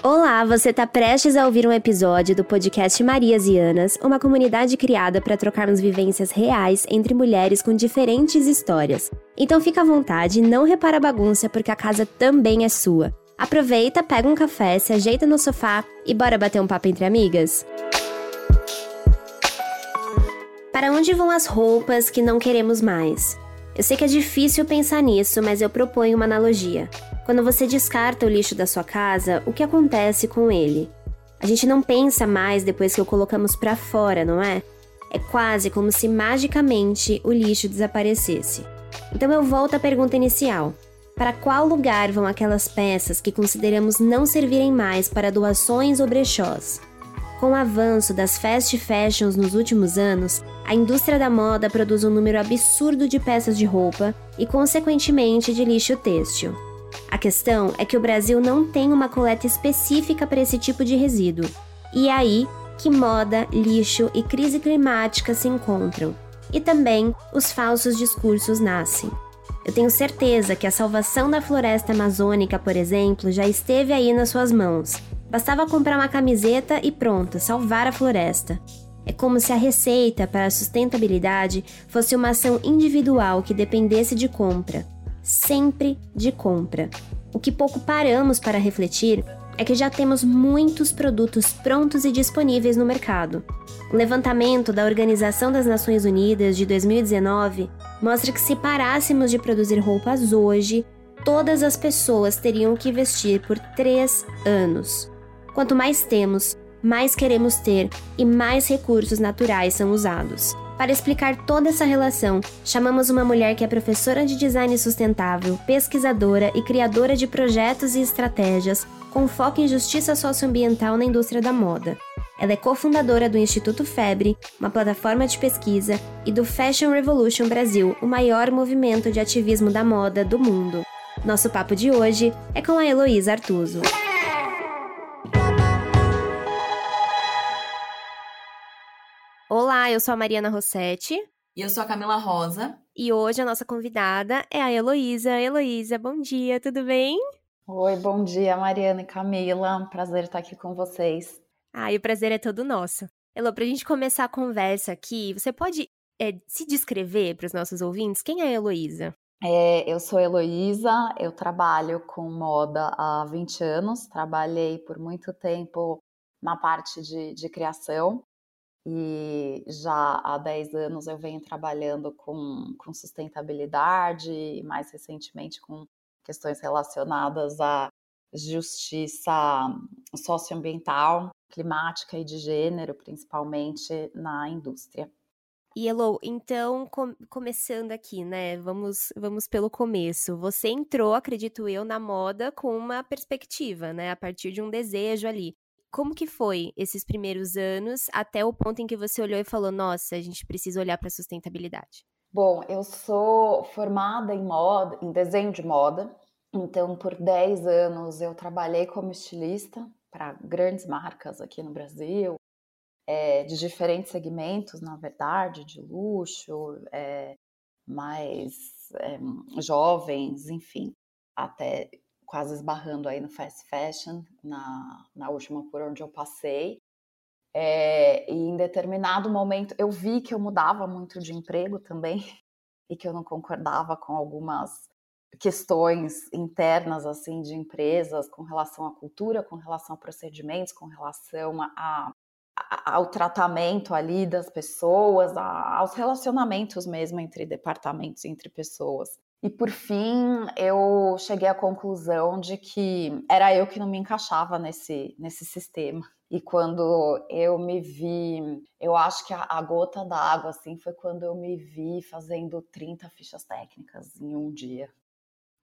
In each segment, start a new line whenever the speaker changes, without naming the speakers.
Olá, você está prestes a ouvir um episódio do podcast Marias e Anas, uma comunidade criada para trocarmos vivências reais entre mulheres com diferentes histórias. Então fica à vontade, não repara a bagunça porque a casa também é sua. Aproveita, pega um café, se ajeita no sofá e bora bater um papo entre amigas? Para onde vão as roupas que não queremos mais? Eu sei que é difícil pensar nisso, mas eu proponho uma analogia. Quando você descarta o lixo da sua casa, o que acontece com ele? A gente não pensa mais depois que o colocamos para fora, não é? É quase como se magicamente o lixo desaparecesse. Então eu volto à pergunta inicial. Para qual lugar vão aquelas peças que consideramos não servirem mais para doações ou brechós? Com o avanço das fast fashions nos últimos anos, a indústria da moda produz um número absurdo de peças de roupa e, consequentemente, de lixo têxtil. A questão é que o Brasil não tem uma coleta específica para esse tipo de resíduo. E é aí que moda, lixo e crise climática se encontram. E também os falsos discursos nascem. Eu tenho certeza que a salvação da floresta amazônica, por exemplo, já esteve aí nas suas mãos. Bastava comprar uma camiseta e pronto, salvar a floresta. É como se a receita para a sustentabilidade fosse uma ação individual que dependesse de compra sempre de compra. O que pouco paramos para refletir é que já temos muitos produtos prontos e disponíveis no mercado. O levantamento da Organização das Nações Unidas de 2019 mostra que se parássemos de produzir roupas hoje, todas as pessoas teriam que vestir por três anos. Quanto mais temos, mais queremos ter e mais recursos naturais são usados. Para explicar toda essa relação, chamamos uma mulher que é professora de design sustentável, pesquisadora e criadora de projetos e estratégias com foco em justiça socioambiental na indústria da moda. Ela é cofundadora do Instituto Febre, uma plataforma de pesquisa, e do Fashion Revolution Brasil, o maior movimento de ativismo da moda do mundo. Nosso papo de hoje é com a Heloísa Artuso. Olá, eu sou a Mariana Rossetti.
E eu sou a Camila Rosa.
E hoje a nossa convidada é a Heloísa. Heloísa, bom dia, tudo bem?
Oi, bom dia, Mariana e Camila. Prazer estar aqui com vocês.
Ah, e o prazer é todo nosso. Elo, pra gente começar a conversa aqui, você pode é, se descrever para os nossos ouvintes? Quem é a Heloísa?
É, eu sou Heloísa, eu trabalho com moda há 20 anos, trabalhei por muito tempo na parte de, de criação, e já há 10 anos eu venho trabalhando com, com sustentabilidade e mais recentemente com questões relacionadas à justiça socioambiental, climática e de gênero, principalmente na indústria.
E Elo, então, com, começando aqui, né? Vamos, vamos pelo começo. Você entrou, acredito eu, na moda com uma perspectiva, né? A partir de um desejo ali. Como que foi esses primeiros anos até o ponto em que você olhou e falou: "Nossa, a gente precisa olhar para sustentabilidade"?
Bom, eu sou formada em moda, em desenho de moda. Então, por 10 anos eu trabalhei como estilista para grandes marcas aqui no Brasil, é, de diferentes segmentos, na verdade, de luxo, é, mais é, jovens, enfim, até quase esbarrando aí no fast fashion, na, na última por onde eu passei. É, e em determinado momento eu vi que eu mudava muito de emprego também e que eu não concordava com algumas questões internas assim de empresas com relação à cultura, com relação a procedimentos, com relação a, a, ao tratamento ali das pessoas, a, aos relacionamentos mesmo entre departamentos, entre pessoas. E por fim, eu cheguei à conclusão de que era eu que não me encaixava nesse, nesse sistema. E quando eu me vi, eu acho que a, a gota d'água assim foi quando eu me vi fazendo 30 fichas técnicas em um dia.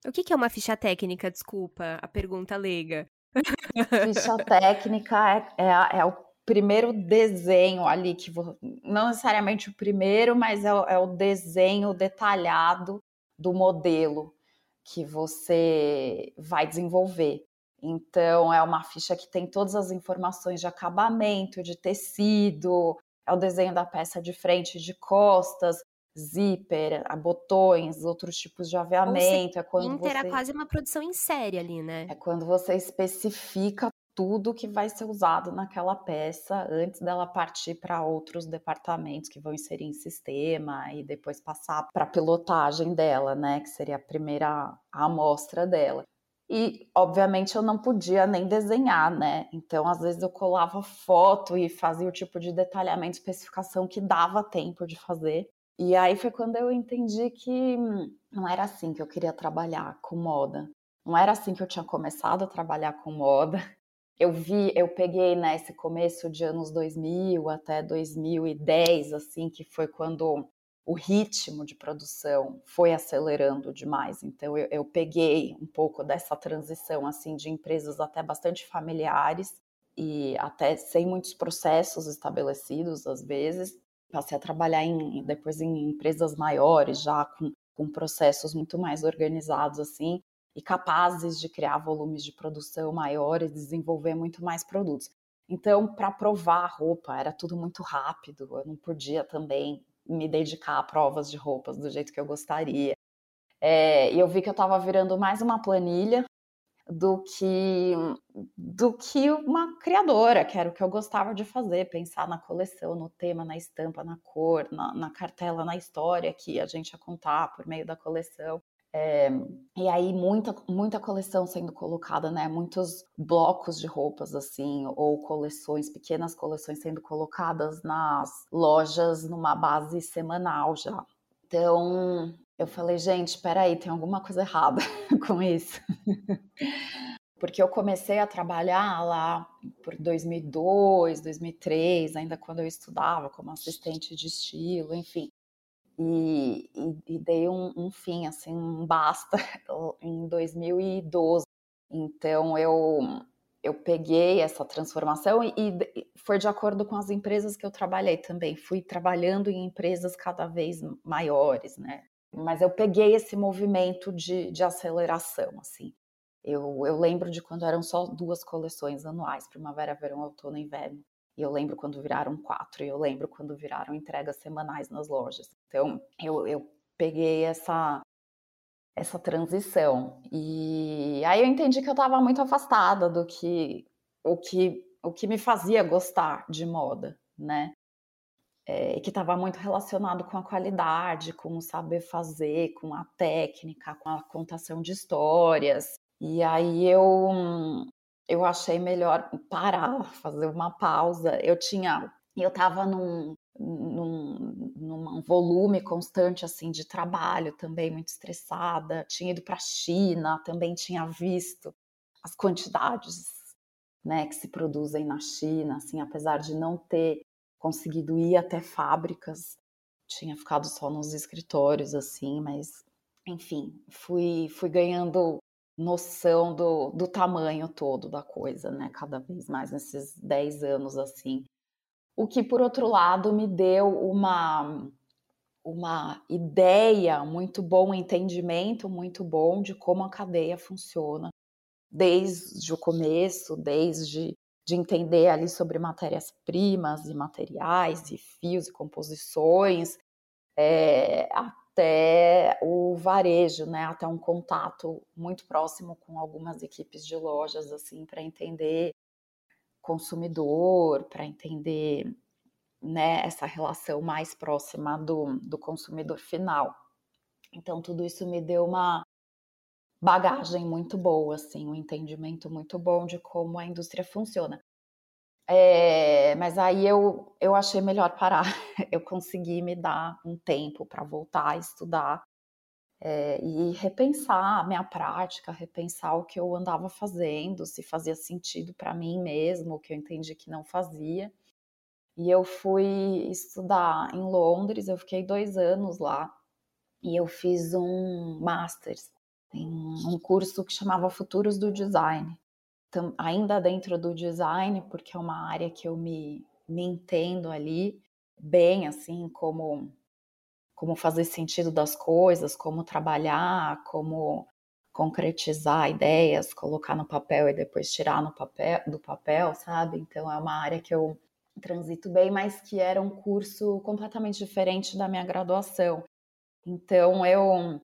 O que, que é uma ficha técnica? Desculpa, a pergunta leiga.
Ficha técnica é, é, é o primeiro desenho ali que não necessariamente o primeiro, mas é, é o desenho detalhado do modelo que você vai desenvolver. Então, é uma ficha que tem todas as informações de acabamento, de tecido, é o desenho da peça de frente e de costas, zíper, botões, outros tipos de aviamento.
é quando Inter você... é quase uma produção em série ali, né?
É quando você especifica tudo que vai ser usado naquela peça antes dela partir para outros departamentos que vão inserir em sistema e depois passar para a pilotagem dela, né, que seria a primeira amostra dela. E, obviamente, eu não podia nem desenhar, né? Então, às vezes, eu colava foto e fazia o tipo de detalhamento, especificação que dava tempo de fazer. E aí foi quando eu entendi que não era assim que eu queria trabalhar com moda. Não era assim que eu tinha começado a trabalhar com moda. Eu vi, eu peguei nesse né, começo de anos 2000 até 2010, assim, que foi quando o ritmo de produção foi acelerando demais. Então eu, eu, peguei um pouco dessa transição assim de empresas até bastante familiares e até sem muitos processos estabelecidos às vezes passei a trabalhar em, depois em empresas maiores, já com, com processos muito mais organizados assim, e capazes de criar volumes de produção maiores, desenvolver muito mais produtos. Então, para provar a roupa, era tudo muito rápido, eu não podia também me dedicar a provas de roupas do jeito que eu gostaria. É, e eu vi que eu estava virando mais uma planilha do que do que uma criadora, que era o que eu gostava de fazer, pensar na coleção, no tema, na estampa, na cor, na, na cartela, na história que a gente ia contar por meio da coleção. É, e aí muita, muita coleção sendo colocada, né? Muitos blocos de roupas assim, ou coleções, pequenas coleções sendo colocadas nas lojas numa base semanal já. Então, eu falei, gente, peraí, tem alguma coisa errada com isso. Porque eu comecei a trabalhar lá por 2002, 2003, ainda quando eu estudava como assistente de estilo, enfim. E, e, e dei um, um, fim, assim, um basta em 2012. Então eu, eu peguei essa transformação e, e foi de acordo com as empresas que eu trabalhei também. Fui trabalhando em empresas cada vez maiores, né? mas eu peguei esse movimento de, de aceleração, assim. Eu, eu lembro de quando eram só duas coleções anuais, primavera, verão, outono e inverno. E eu lembro quando viraram quatro, e eu lembro quando viraram entregas semanais nas lojas. Então, eu, eu peguei essa, essa transição. E aí eu entendi que eu estava muito afastada do que o que o que me fazia gostar de moda, né? é, que estava muito relacionado com a qualidade, com o saber fazer, com a técnica, com a contação de histórias. E aí eu eu achei melhor parar, fazer uma pausa. Eu tinha, eu estava num, num, num volume constante assim de trabalho, também muito estressada. Tinha ido para a China, também tinha visto as quantidades né, que se produzem na China, assim, apesar de não ter conseguido ir até fábricas, tinha ficado só nos escritórios, assim, mas enfim, fui, fui ganhando noção do, do tamanho todo da coisa, né? Cada vez mais nesses 10 anos, assim. O que, por outro lado, me deu uma, uma ideia muito bom, um entendimento muito bom de como a cadeia funciona, desde o começo, desde de entender ali sobre matérias-primas e materiais e fios e composições, é, até o varejo, né, até um contato muito próximo com algumas equipes de lojas, assim, para entender consumidor, para entender né, essa relação mais próxima do, do consumidor final. Então, tudo isso me deu uma, bagagem muito boa, assim, um entendimento muito bom de como a indústria funciona. É, mas aí eu, eu achei melhor parar. Eu consegui me dar um tempo para voltar a estudar é, e repensar a minha prática, repensar o que eu andava fazendo, se fazia sentido para mim mesmo, o que eu entendi que não fazia. E eu fui estudar em Londres, eu fiquei dois anos lá e eu fiz um Masters um curso que chamava Futuros do Design. Ainda dentro do design, porque é uma área que eu me, me entendo ali bem, assim, como, como fazer sentido das coisas, como trabalhar, como concretizar ideias, colocar no papel e depois tirar no papel, do papel, sabe? Então é uma área que eu transito bem, mas que era um curso completamente diferente da minha graduação. Então eu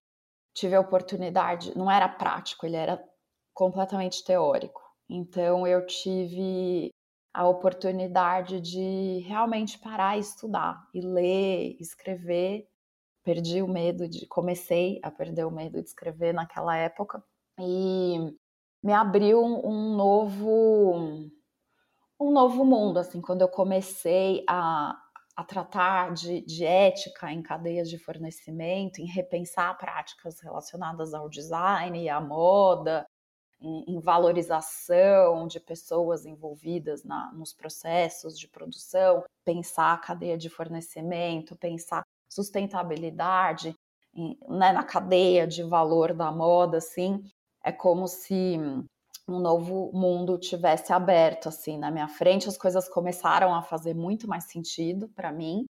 tive a oportunidade, não era prático, ele era completamente teórico. Então eu tive a oportunidade de realmente parar e estudar, e ler, escrever. Perdi o medo de. Comecei a perder o medo de escrever naquela época. E me abriu um novo. Um novo mundo, assim, quando eu comecei a, a tratar de, de ética em cadeias de fornecimento, em repensar práticas relacionadas ao design e à moda, em, em valorização de pessoas envolvidas na, nos processos de produção, pensar a cadeia de fornecimento, pensar sustentabilidade em, né, na cadeia de valor da moda, assim, é como se um novo mundo tivesse aberto assim na minha frente, as coisas começaram a fazer muito mais sentido para mim.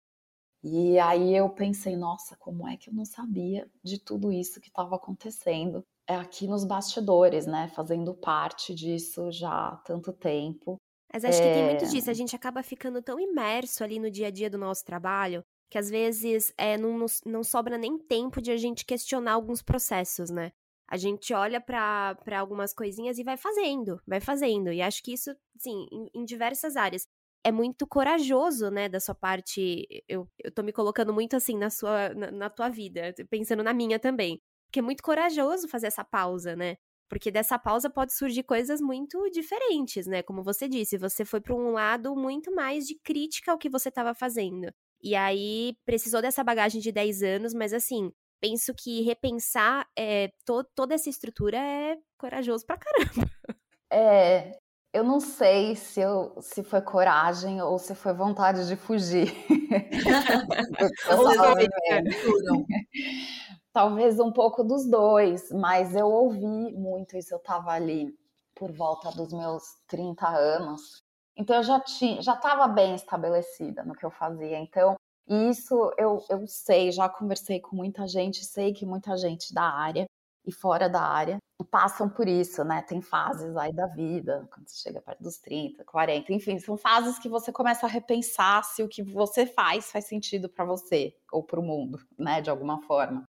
E aí eu pensei, nossa, como é que eu não sabia de tudo isso que estava acontecendo aqui nos bastidores, né? Fazendo parte disso já há tanto tempo.
Mas acho é... que tem muito é. disso. A gente acaba ficando tão imerso ali no dia a dia do nosso trabalho que às vezes é, não, não sobra nem tempo de a gente questionar alguns processos, né? A gente olha para algumas coisinhas e vai fazendo, vai fazendo. E acho que isso, sim, em, em diversas áreas é muito corajoso, né, da sua parte. Eu, eu tô me colocando muito assim na sua na, na, tua vida, pensando na minha também. Porque é muito corajoso fazer essa pausa, né? Porque dessa pausa pode surgir coisas muito diferentes, né? Como você disse, você foi para um lado muito mais de crítica ao que você estava fazendo. E aí precisou dessa bagagem de 10 anos, mas assim, penso que repensar é, to toda essa estrutura é corajoso pra caramba.
É, eu não sei se, eu, se foi coragem ou se foi vontade de fugir. Talvez um pouco dos dois, mas eu ouvi muito isso. Eu estava ali por volta dos meus 30 anos, então eu já tinha, já estava bem estabelecida no que eu fazia. Então isso eu, eu sei, já conversei com muita gente, sei que muita gente da área e fora da área passam por isso, né? Tem fases aí da vida, quando você chega perto dos 30, 40, enfim, são fases que você começa a repensar se o que você faz faz sentido para você ou para o mundo, né? De alguma forma.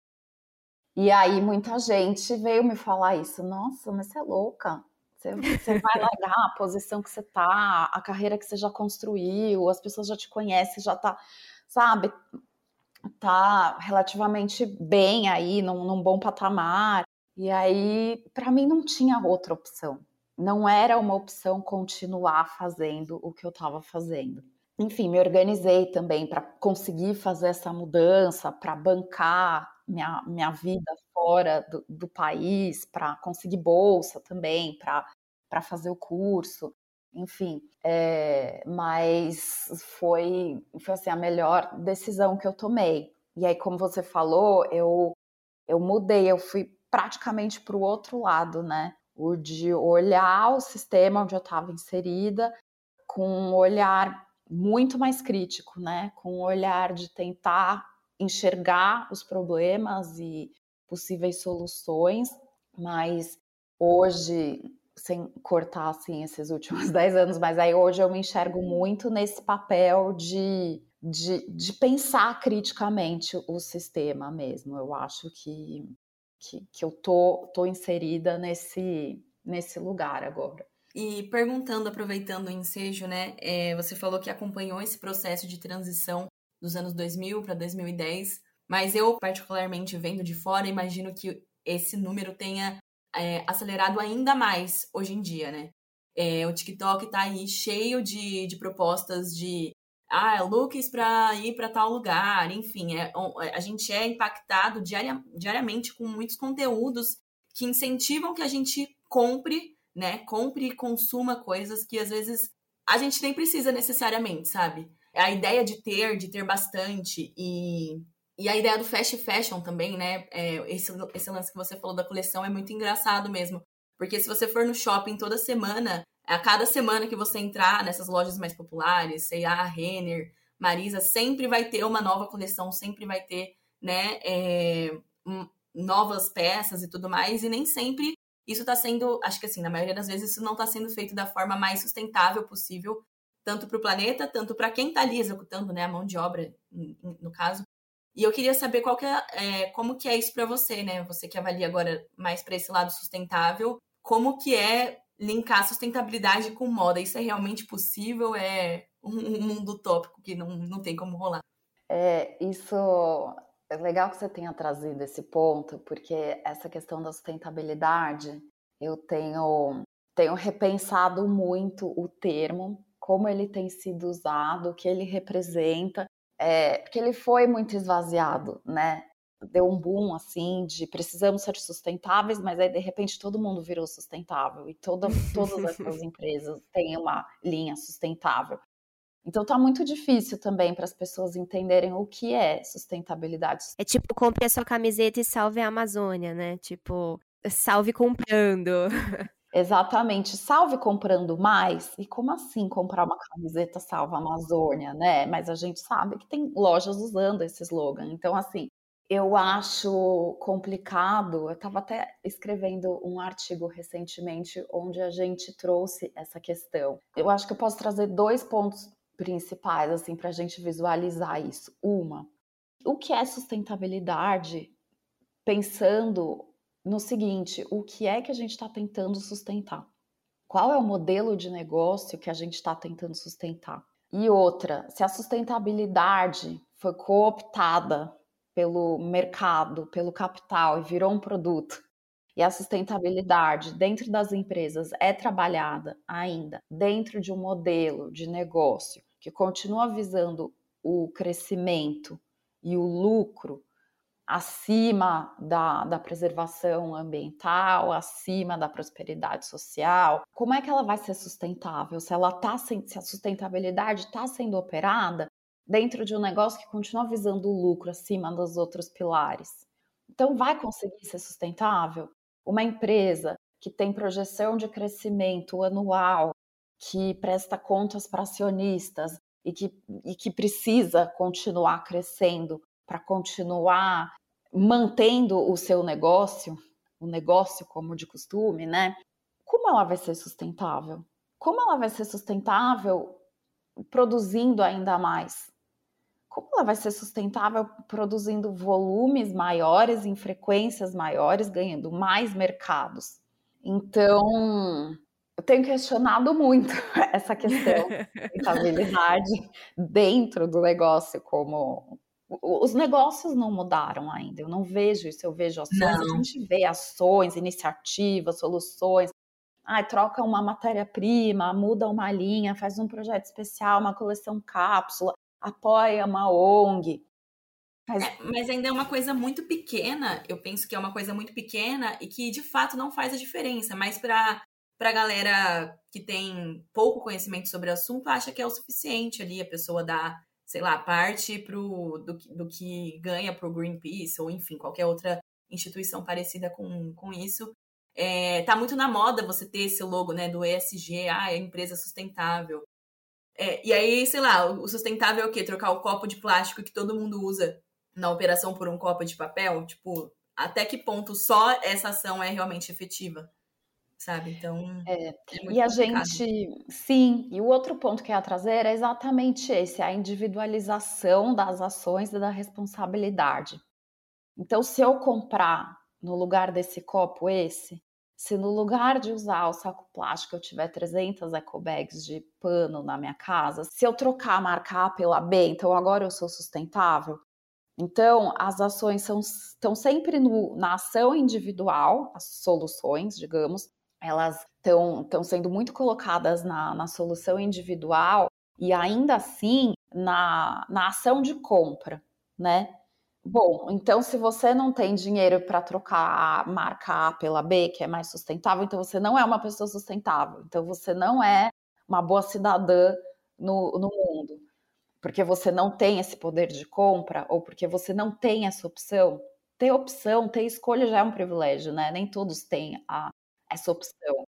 E aí muita gente veio me falar isso. Nossa, mas você é louca. Você, você vai largar a posição que você tá, a carreira que você já construiu, as pessoas já te conhecem, já tá, sabe, tá relativamente bem aí, num, num bom patamar. E aí, para mim, não tinha outra opção. Não era uma opção continuar fazendo o que eu estava fazendo. Enfim, me organizei também para conseguir fazer essa mudança, para bancar minha, minha vida fora do, do país, para conseguir bolsa também, para fazer o curso, enfim. É, mas foi, foi assim, a melhor decisão que eu tomei. E aí, como você falou, eu, eu mudei, eu fui praticamente para o outro lado, né? O de olhar o sistema onde eu estava inserida com um olhar muito mais crítico, né? Com um olhar de tentar enxergar os problemas e possíveis soluções, mas hoje, sem cortar assim esses últimos dez anos, mas aí hoje eu me enxergo muito nesse papel de, de, de pensar criticamente o sistema mesmo. Eu acho que, que, que eu tô, tô inserida nesse, nesse lugar agora.
E perguntando, aproveitando o ensejo, né? É, você falou que acompanhou esse processo de transição dos anos 2000 para 2010, mas eu, particularmente vendo de fora, imagino que esse número tenha é, acelerado ainda mais hoje em dia, né? É, o TikTok está aí cheio de, de propostas de ah, looks para ir para tal lugar, enfim, é, é, a gente é impactado diaria, diariamente com muitos conteúdos que incentivam que a gente compre, né? Compre e consuma coisas que às vezes a gente nem precisa necessariamente, sabe? A ideia de ter, de ter bastante e, e a ideia do fast fashion também, né? É, esse, esse lance que você falou da coleção é muito engraçado mesmo. Porque se você for no shopping toda semana, a cada semana que você entrar nessas lojas mais populares, C&A, Renner, Marisa, sempre vai ter uma nova coleção, sempre vai ter, né, é, novas peças e tudo mais, e nem sempre isso está sendo, acho que assim, na maioria das vezes isso não está sendo feito da forma mais sustentável possível tanto para o planeta, tanto para quem está ali executando, né, a mão de obra, no caso. E eu queria saber qual que é, é como que é isso para você, né? Você que avalia agora mais para esse lado sustentável, como que é linkar sustentabilidade com moda. Isso é realmente possível? É um mundo utópico que não, não tem como rolar?
É, isso é legal que você tenha trazido esse ponto, porque essa questão da sustentabilidade, eu tenho, tenho repensado muito o termo, como ele tem sido usado, o que ele representa, é, porque ele foi muito esvaziado, né? Deu um boom assim de precisamos ser sustentáveis, mas aí de repente todo mundo virou sustentável e toda, todas essas empresas têm uma linha sustentável. Então tá muito difícil também para as pessoas entenderem o que é sustentabilidade.
É tipo, compre a sua camiseta e salve a Amazônia, né? Tipo, salve comprando.
Exatamente, salve comprando mais. E como assim comprar uma camiseta salva Amazônia, né? Mas a gente sabe que tem lojas usando esse slogan. Então, assim, eu acho complicado. Eu estava até escrevendo um artigo recentemente onde a gente trouxe essa questão. Eu acho que eu posso trazer dois pontos principais, assim, para a gente visualizar isso. Uma, o que é sustentabilidade? Pensando no seguinte: o que é que a gente está tentando sustentar? Qual é o modelo de negócio que a gente está tentando sustentar? E outra, se a sustentabilidade foi cooptada pelo mercado, pelo capital e virou um produto, e a sustentabilidade dentro das empresas é trabalhada ainda dentro de um modelo de negócio que continua visando o crescimento e o lucro acima da, da preservação ambiental, acima da prosperidade social, como é que ela vai ser sustentável? Se ela tá se a sustentabilidade está sendo operada dentro de um negócio que continua visando o lucro acima dos outros pilares. Então, vai conseguir ser sustentável? Uma empresa que tem projeção de crescimento anual que presta contas para acionistas e que, e que precisa continuar crescendo para continuar mantendo o seu negócio, o negócio como de costume, né? Como ela vai ser sustentável? Como ela vai ser sustentável produzindo ainda mais? Como ela vai ser sustentável produzindo volumes maiores, em frequências maiores, ganhando mais mercados? Então, eu tenho questionado muito essa questão de rentabilidade dentro do negócio como os negócios não mudaram ainda. Eu não vejo isso, eu vejo ações, não. a gente vê ações, iniciativas, soluções. Ai, troca uma matéria-prima, muda uma linha, faz um projeto especial, uma coleção cápsula, apoia uma ONG.
Mas... É, mas ainda é uma coisa muito pequena, eu penso que é uma coisa muito pequena e que de fato não faz a diferença, mas para para galera que tem pouco conhecimento sobre o assunto, acha que é o suficiente ali a pessoa dar, sei lá, parte pro, do, do que ganha para o Greenpeace, ou enfim, qualquer outra instituição parecida com, com isso. É, tá muito na moda você ter esse logo, né, do ESG, ah, é empresa sustentável. É, e aí, sei lá, o sustentável é o quê? Trocar o copo de plástico que todo mundo usa na operação por um copo de papel? Tipo, até que ponto só essa ação é realmente efetiva? Sabe? Então.
É. é e a gente, sim, e o outro ponto que eu ia trazer é exatamente esse: a individualização das ações e da responsabilidade. Então, se eu comprar no lugar desse copo esse, se no lugar de usar o saco plástico eu tiver 300 ecobags de pano na minha casa, se eu trocar a marca A pela B, então agora eu sou sustentável. Então, as ações são, estão sempre no, na ação individual, as soluções, digamos, elas estão sendo muito colocadas na, na solução individual e ainda assim na, na ação de compra, né? Bom, então se você não tem dinheiro para trocar a marca A pela B, que é mais sustentável, então você não é uma pessoa sustentável. Então você não é uma boa cidadã no, no mundo. Porque você não tem esse poder de compra ou porque você não tem essa opção. Ter opção, ter escolha já é um privilégio, né? Nem todos têm a, essa opção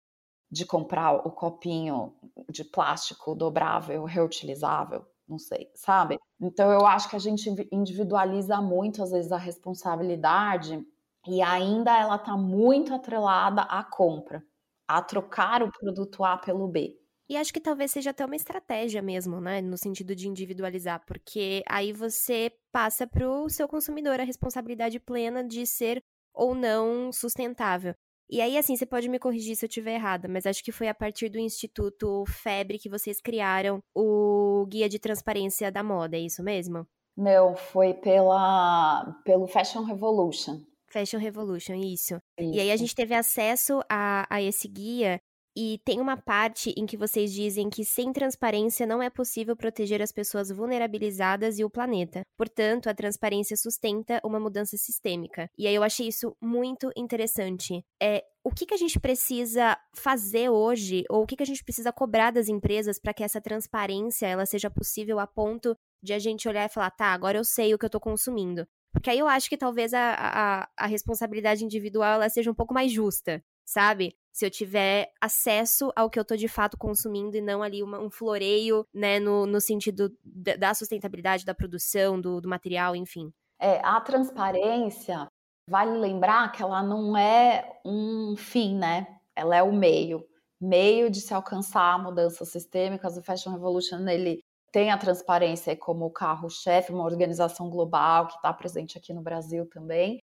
de comprar o copinho de plástico dobrável, reutilizável, não sei, sabe? Então eu acho que a gente individualiza muito às vezes a responsabilidade e ainda ela está muito atrelada à compra, a trocar o produto A pelo B.
E acho que talvez seja até uma estratégia mesmo, né? No sentido de individualizar, porque aí você passa para o seu consumidor a responsabilidade plena de ser ou não sustentável. E aí, assim, você pode me corrigir se eu estiver errada, mas acho que foi a partir do Instituto Febre que vocês criaram o Guia de Transparência da Moda, é isso mesmo?
Não, foi pela, pelo Fashion Revolution.
Fashion Revolution, isso. isso. E aí a gente teve acesso a, a esse guia e tem uma parte em que vocês dizem que sem transparência não é possível proteger as pessoas vulnerabilizadas e o planeta. Portanto, a transparência sustenta uma mudança sistêmica. E aí eu achei isso muito interessante. É, o que, que a gente precisa fazer hoje, ou o que, que a gente precisa cobrar das empresas para que essa transparência ela seja possível a ponto de a gente olhar e falar, tá, agora eu sei o que eu estou consumindo. Porque aí eu acho que talvez a, a, a responsabilidade individual ela seja um pouco mais justa, sabe? se eu tiver acesso ao que eu tô de fato consumindo e não ali uma, um floreio, né, no, no sentido da sustentabilidade da produção, do, do material, enfim.
É, a transparência, vale lembrar que ela não é um fim, né? Ela é o meio. Meio de se alcançar mudanças sistêmicas. O Fashion Revolution, ele tem a transparência como carro-chefe, uma organização global que está presente aqui no Brasil também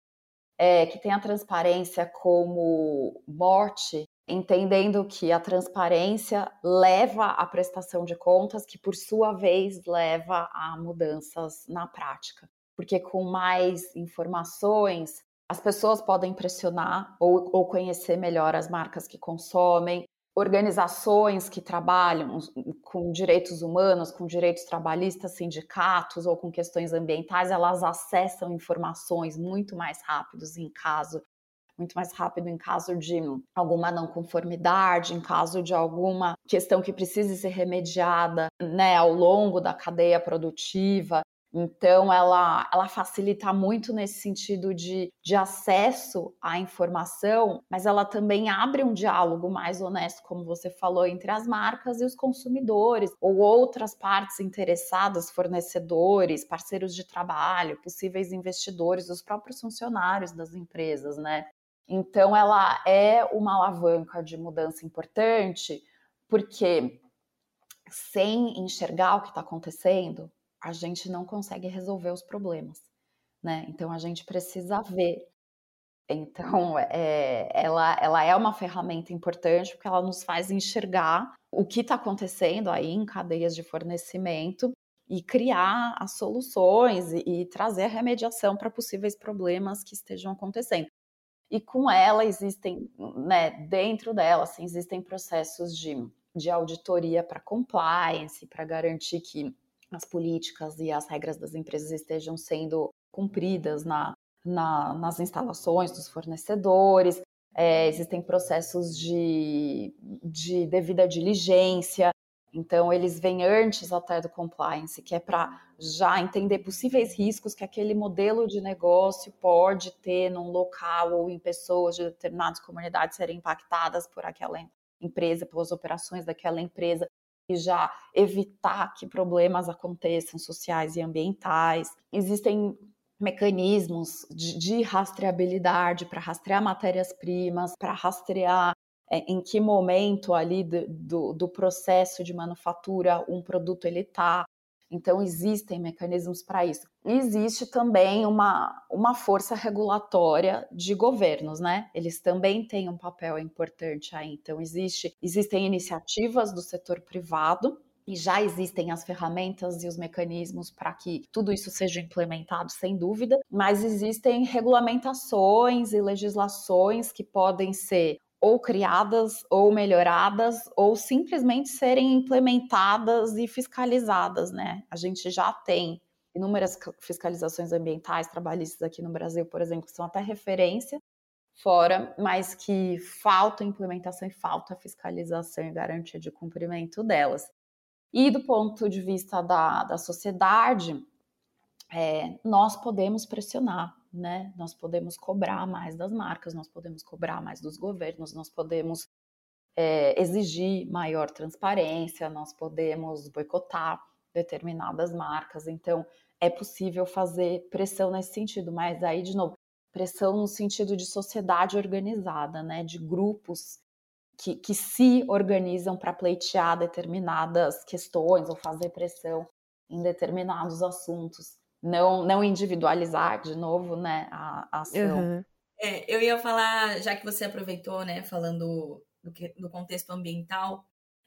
é, que tem a transparência como morte, entendendo que a transparência leva à prestação de contas, que por sua vez leva a mudanças na prática. Porque com mais informações, as pessoas podem pressionar ou, ou conhecer melhor as marcas que consomem, organizações que trabalham com direitos humanos, com direitos trabalhistas, sindicatos ou com questões ambientais, elas acessam informações muito mais rápidos em caso muito mais rápido em caso de alguma não conformidade, em caso de alguma questão que precise ser remediada, né, ao longo da cadeia produtiva. Então, ela, ela facilita muito nesse sentido de, de acesso à informação, mas ela também abre um diálogo mais honesto, como você falou, entre as marcas e os consumidores, ou outras partes interessadas, fornecedores, parceiros de trabalho, possíveis investidores, os próprios funcionários das empresas, né? Então, ela é uma alavanca de mudança importante, porque sem enxergar o que está acontecendo, a gente não consegue resolver os problemas, né? Então a gente precisa ver. Então, é, ela, ela é uma ferramenta importante porque ela nos faz enxergar o que está acontecendo aí em cadeias de fornecimento e criar as soluções e, e trazer a remediação para possíveis problemas que estejam acontecendo. E com ela existem, né, dentro dela, assim, existem processos de, de auditoria para compliance, para garantir que as políticas e as regras das empresas estejam sendo cumpridas na, na, nas instalações dos fornecedores. É, existem processos de, de devida diligência, então eles vêm antes até do compliance, que é para já entender possíveis riscos que aquele modelo de negócio pode ter num local ou em pessoas de determinadas comunidades serem impactadas por aquela empresa, pelas operações daquela empresa e já evitar que problemas aconteçam sociais e ambientais. Existem mecanismos de, de rastreabilidade para rastrear matérias-primas, para rastrear é, em que momento ali do, do, do, processo de manufatura um produto ele está. Então existem mecanismos para isso. Existe também uma, uma força regulatória de governos, né? Eles também têm um papel importante aí. Então existe, existem iniciativas do setor privado e já existem as ferramentas e os mecanismos para que tudo isso seja implementado, sem dúvida, mas existem regulamentações e legislações que podem ser ou criadas ou melhoradas ou simplesmente serem implementadas e fiscalizadas, né? A gente já tem inúmeras fiscalizações ambientais, trabalhistas aqui no Brasil, por exemplo, que são até referência fora, mas que falta implementação e falta fiscalização e garantia de cumprimento delas. E do ponto de vista da, da sociedade, é, nós podemos pressionar né? Nós podemos cobrar mais das marcas, nós podemos cobrar mais dos governos, nós podemos é, exigir maior transparência, nós podemos boicotar determinadas marcas. Então, é possível fazer pressão nesse sentido, mas aí, de novo, pressão no sentido de sociedade organizada, né? De grupos que, que se organizam para pleitear determinadas questões ou fazer pressão em determinados assuntos não, não individualizar de novo, né, a, a ação. Uhum.
É, eu ia falar, já que você aproveitou, né, falando do, que, do contexto ambiental,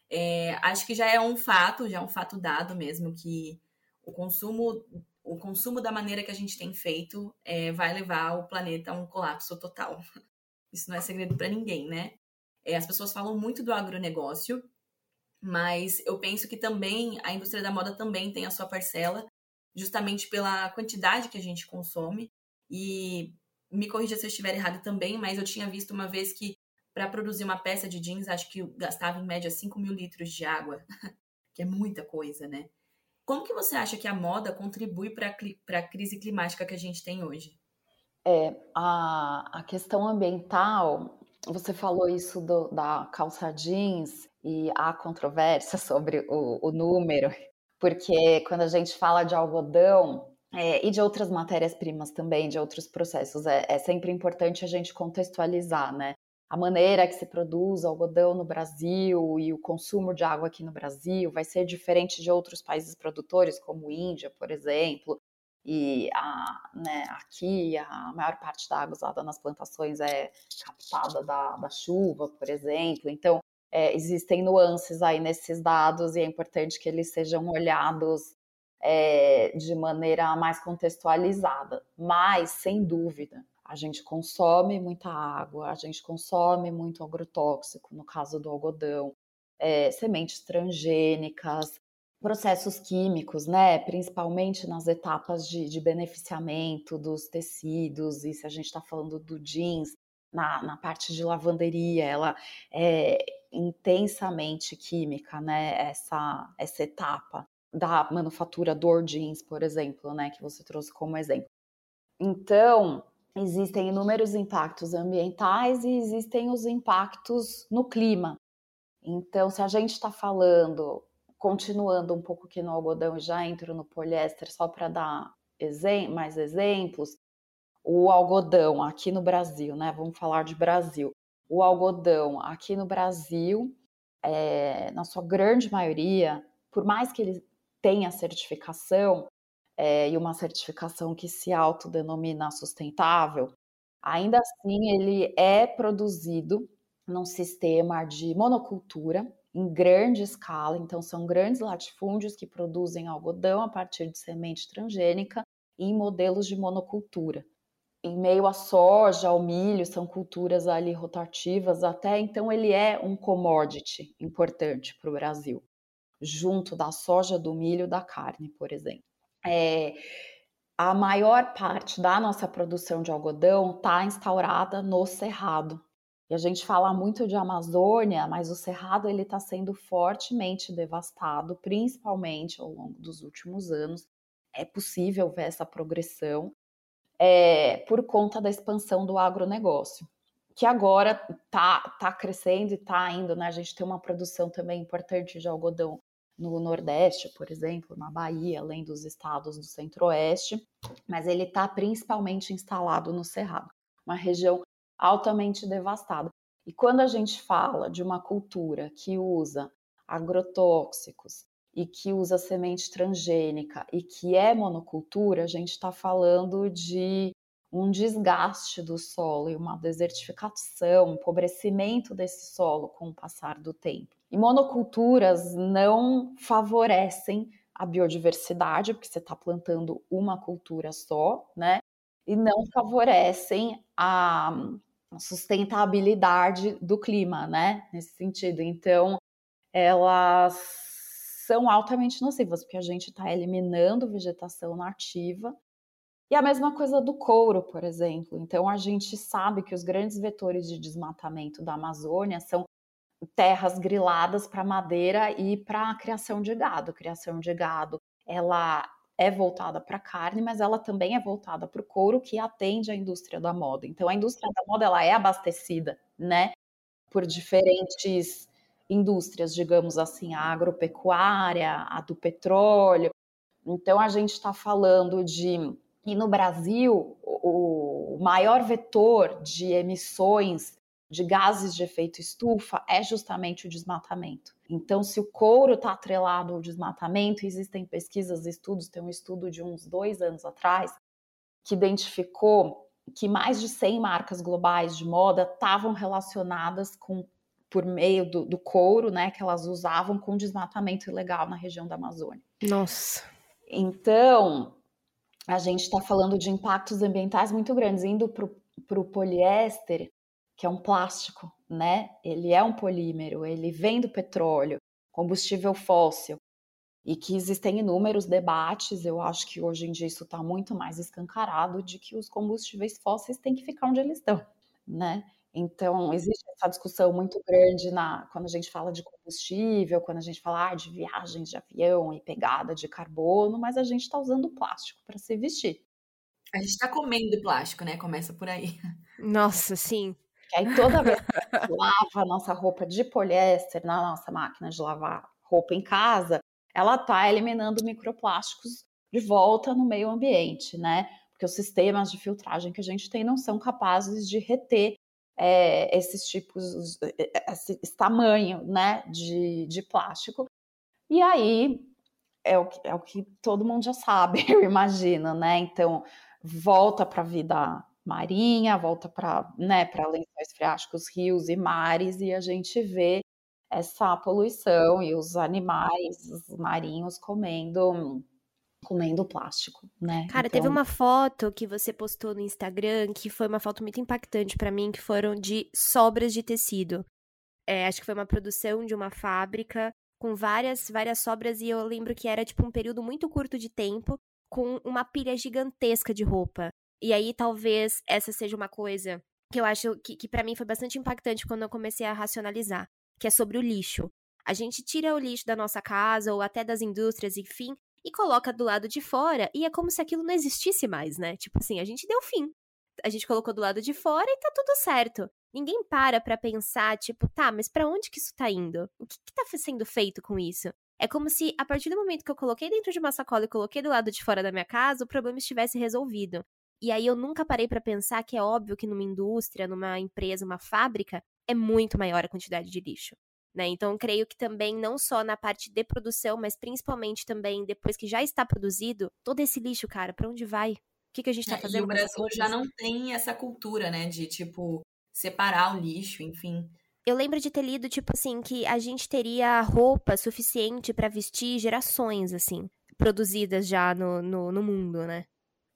é, acho que já é um fato, já é um fato dado mesmo, que o consumo, o consumo da maneira que a gente tem feito é, vai levar o planeta a um colapso total. Isso não é segredo para ninguém, né? É, as pessoas falam muito do agronegócio, mas eu penso que também a indústria da moda também tem a sua parcela, justamente pela quantidade que a gente consome. E me corrija se eu estiver errado também, mas eu tinha visto uma vez que para produzir uma peça de jeans, acho que gastava em média 5 mil litros de água, que é muita coisa, né? Como que você acha que a moda contribui para a crise climática que a gente tem hoje?
É, a, a questão ambiental, você falou isso do, da calça jeans e há controvérsia sobre o, o número, porque quando a gente fala de algodão, é, e de outras matérias-primas também, de outros processos. É, é, sempre importante a gente contextualizar, né? A maneira que se produz algodão no Brasil e o consumo de água aqui no Brasil vai ser diferente de outros países produtores, como Índia, por exemplo. E a, né, aqui a maior parte da água usada nas plantações é captada da, da chuva, por exemplo. Então, é, existem nuances aí nesses dados e é importante que eles sejam olhados é, de maneira mais contextualizada. Mas, sem dúvida, a gente consome muita água, a gente consome muito agrotóxico, no caso do algodão, é, sementes transgênicas, processos químicos, né? Principalmente nas etapas de, de beneficiamento dos tecidos, e se a gente está falando do jeans, na, na parte de lavanderia, ela é intensamente química, né? Essa, essa etapa da manufatura do jeans, por exemplo, né? Que você trouxe como exemplo. Então, existem inúmeros impactos ambientais e existem os impactos no clima. Então, se a gente está falando, continuando um pouco aqui no algodão, já entro no poliéster só para dar mais exemplos, o algodão aqui no Brasil, né? Vamos falar de Brasil. O algodão aqui no Brasil, é, na sua grande maioria, por mais que ele tenha certificação, é, e uma certificação que se autodenomina sustentável, ainda assim ele é produzido num sistema de monocultura em grande escala, então são grandes latifúndios que produzem algodão a partir de semente transgênica em modelos de monocultura em meio à soja, ao milho, são culturas ali rotativas, até então ele é um commodity importante para o Brasil, junto da soja, do milho, da carne, por exemplo. É, a maior parte da nossa produção de algodão está instaurada no cerrado. E a gente fala muito de Amazônia, mas o cerrado ele está sendo fortemente devastado, principalmente ao longo dos últimos anos. É possível ver essa progressão é, por conta da expansão do agronegócio, que agora está tá crescendo e está indo, né? A gente tem uma produção também importante de algodão no Nordeste, por exemplo, na Bahia, além dos estados do Centro-Oeste, mas ele está principalmente instalado no Cerrado, uma região altamente devastada. E quando a gente fala de uma cultura que usa agrotóxicos, e que usa semente transgênica e que é monocultura, a gente está falando de um desgaste do solo e uma desertificação, um empobrecimento desse solo com o passar do tempo. E monoculturas não favorecem a biodiversidade, porque você está plantando uma cultura só, né? E não favorecem a sustentabilidade do clima, né? Nesse sentido. Então, elas são altamente nocivas, porque a gente está eliminando vegetação nativa. E a mesma coisa do couro, por exemplo. Então, a gente sabe que os grandes vetores de desmatamento da Amazônia são terras griladas para madeira e para a criação de gado. A criação de gado, ela é voltada para carne, mas ela também é voltada para o couro, que atende à indústria da moda. Então, a indústria da moda ela é abastecida, né, por diferentes indústrias, digamos assim, a agropecuária, a do petróleo. Então, a gente está falando de. E no Brasil, o maior vetor de emissões de gases de efeito estufa é justamente o desmatamento. Então, se o couro está atrelado ao desmatamento, existem pesquisas, estudos, tem um estudo de uns dois anos atrás que identificou que mais de 100 marcas globais de moda estavam relacionadas com por meio do, do, couro, né, que elas usavam com desmatamento ilegal na região da Amazônia.
Nossa.
Então, a gente está falando de impactos ambientais muito grandes, indo para o poliéster, que é um plástico, né? Ele é um polímero, ele vem do petróleo, combustível fóssil, e que existem inúmeros debates. Eu acho que hoje em dia isso está muito mais escancarado de que os combustíveis fósseis têm que ficar onde eles estão, né? Então, existe essa discussão muito grande na, quando a gente fala de combustível, quando a gente fala ah, de viagens de avião e pegada de carbono, mas a gente está usando plástico para se vestir.
A gente está comendo plástico, né? Começa por aí.
Nossa, sim.
Que aí toda vez que a gente lava a nossa roupa de poliéster na nossa máquina de lavar roupa em casa, ela está eliminando microplásticos de volta no meio ambiente, né? Porque os sistemas de filtragem que a gente tem não são capazes de reter é, esses tipos, esse, esse, tamanho, né, de, de plástico. E aí é o, é o que todo mundo já sabe, eu imagino, né? Então volta para a vida marinha, volta para né, lençóis freáticos, rios e mares, e a gente vê essa poluição e os animais os marinhos comendo comendo plástico, né?
Cara, então... teve uma foto que você postou no Instagram que foi uma foto muito impactante para mim, que foram de sobras de tecido. É, acho que foi uma produção de uma fábrica com várias várias sobras e eu lembro que era tipo um período muito curto de tempo com uma pilha gigantesca de roupa. E aí talvez essa seja uma coisa que eu acho que, que para mim foi bastante impactante quando eu comecei a racionalizar que é sobre o lixo. A gente tira o lixo da nossa casa ou até das indústrias, enfim, e coloca do lado de fora, e é como se aquilo não existisse mais, né? Tipo assim, a gente deu fim. A gente colocou do lado de fora e tá tudo certo. Ninguém para pra pensar, tipo, tá, mas para onde que isso tá indo? O que, que tá sendo feito com isso? É como se, a partir do momento que eu coloquei dentro de uma sacola e coloquei do lado de fora da minha casa, o problema estivesse resolvido. E aí eu nunca parei para pensar que é óbvio que numa indústria, numa empresa, uma fábrica, é muito maior a quantidade de lixo. Né? Então, creio que também, não só na parte de produção, mas principalmente também depois que já está produzido, todo esse lixo, cara, para onde vai? O que, que a gente está é, fazendo? E
o Brasil já não tem essa cultura, né, de tipo separar o lixo, enfim.
Eu lembro de ter lido, tipo assim, que a gente teria roupa suficiente para vestir gerações, assim, produzidas já no, no, no mundo, né?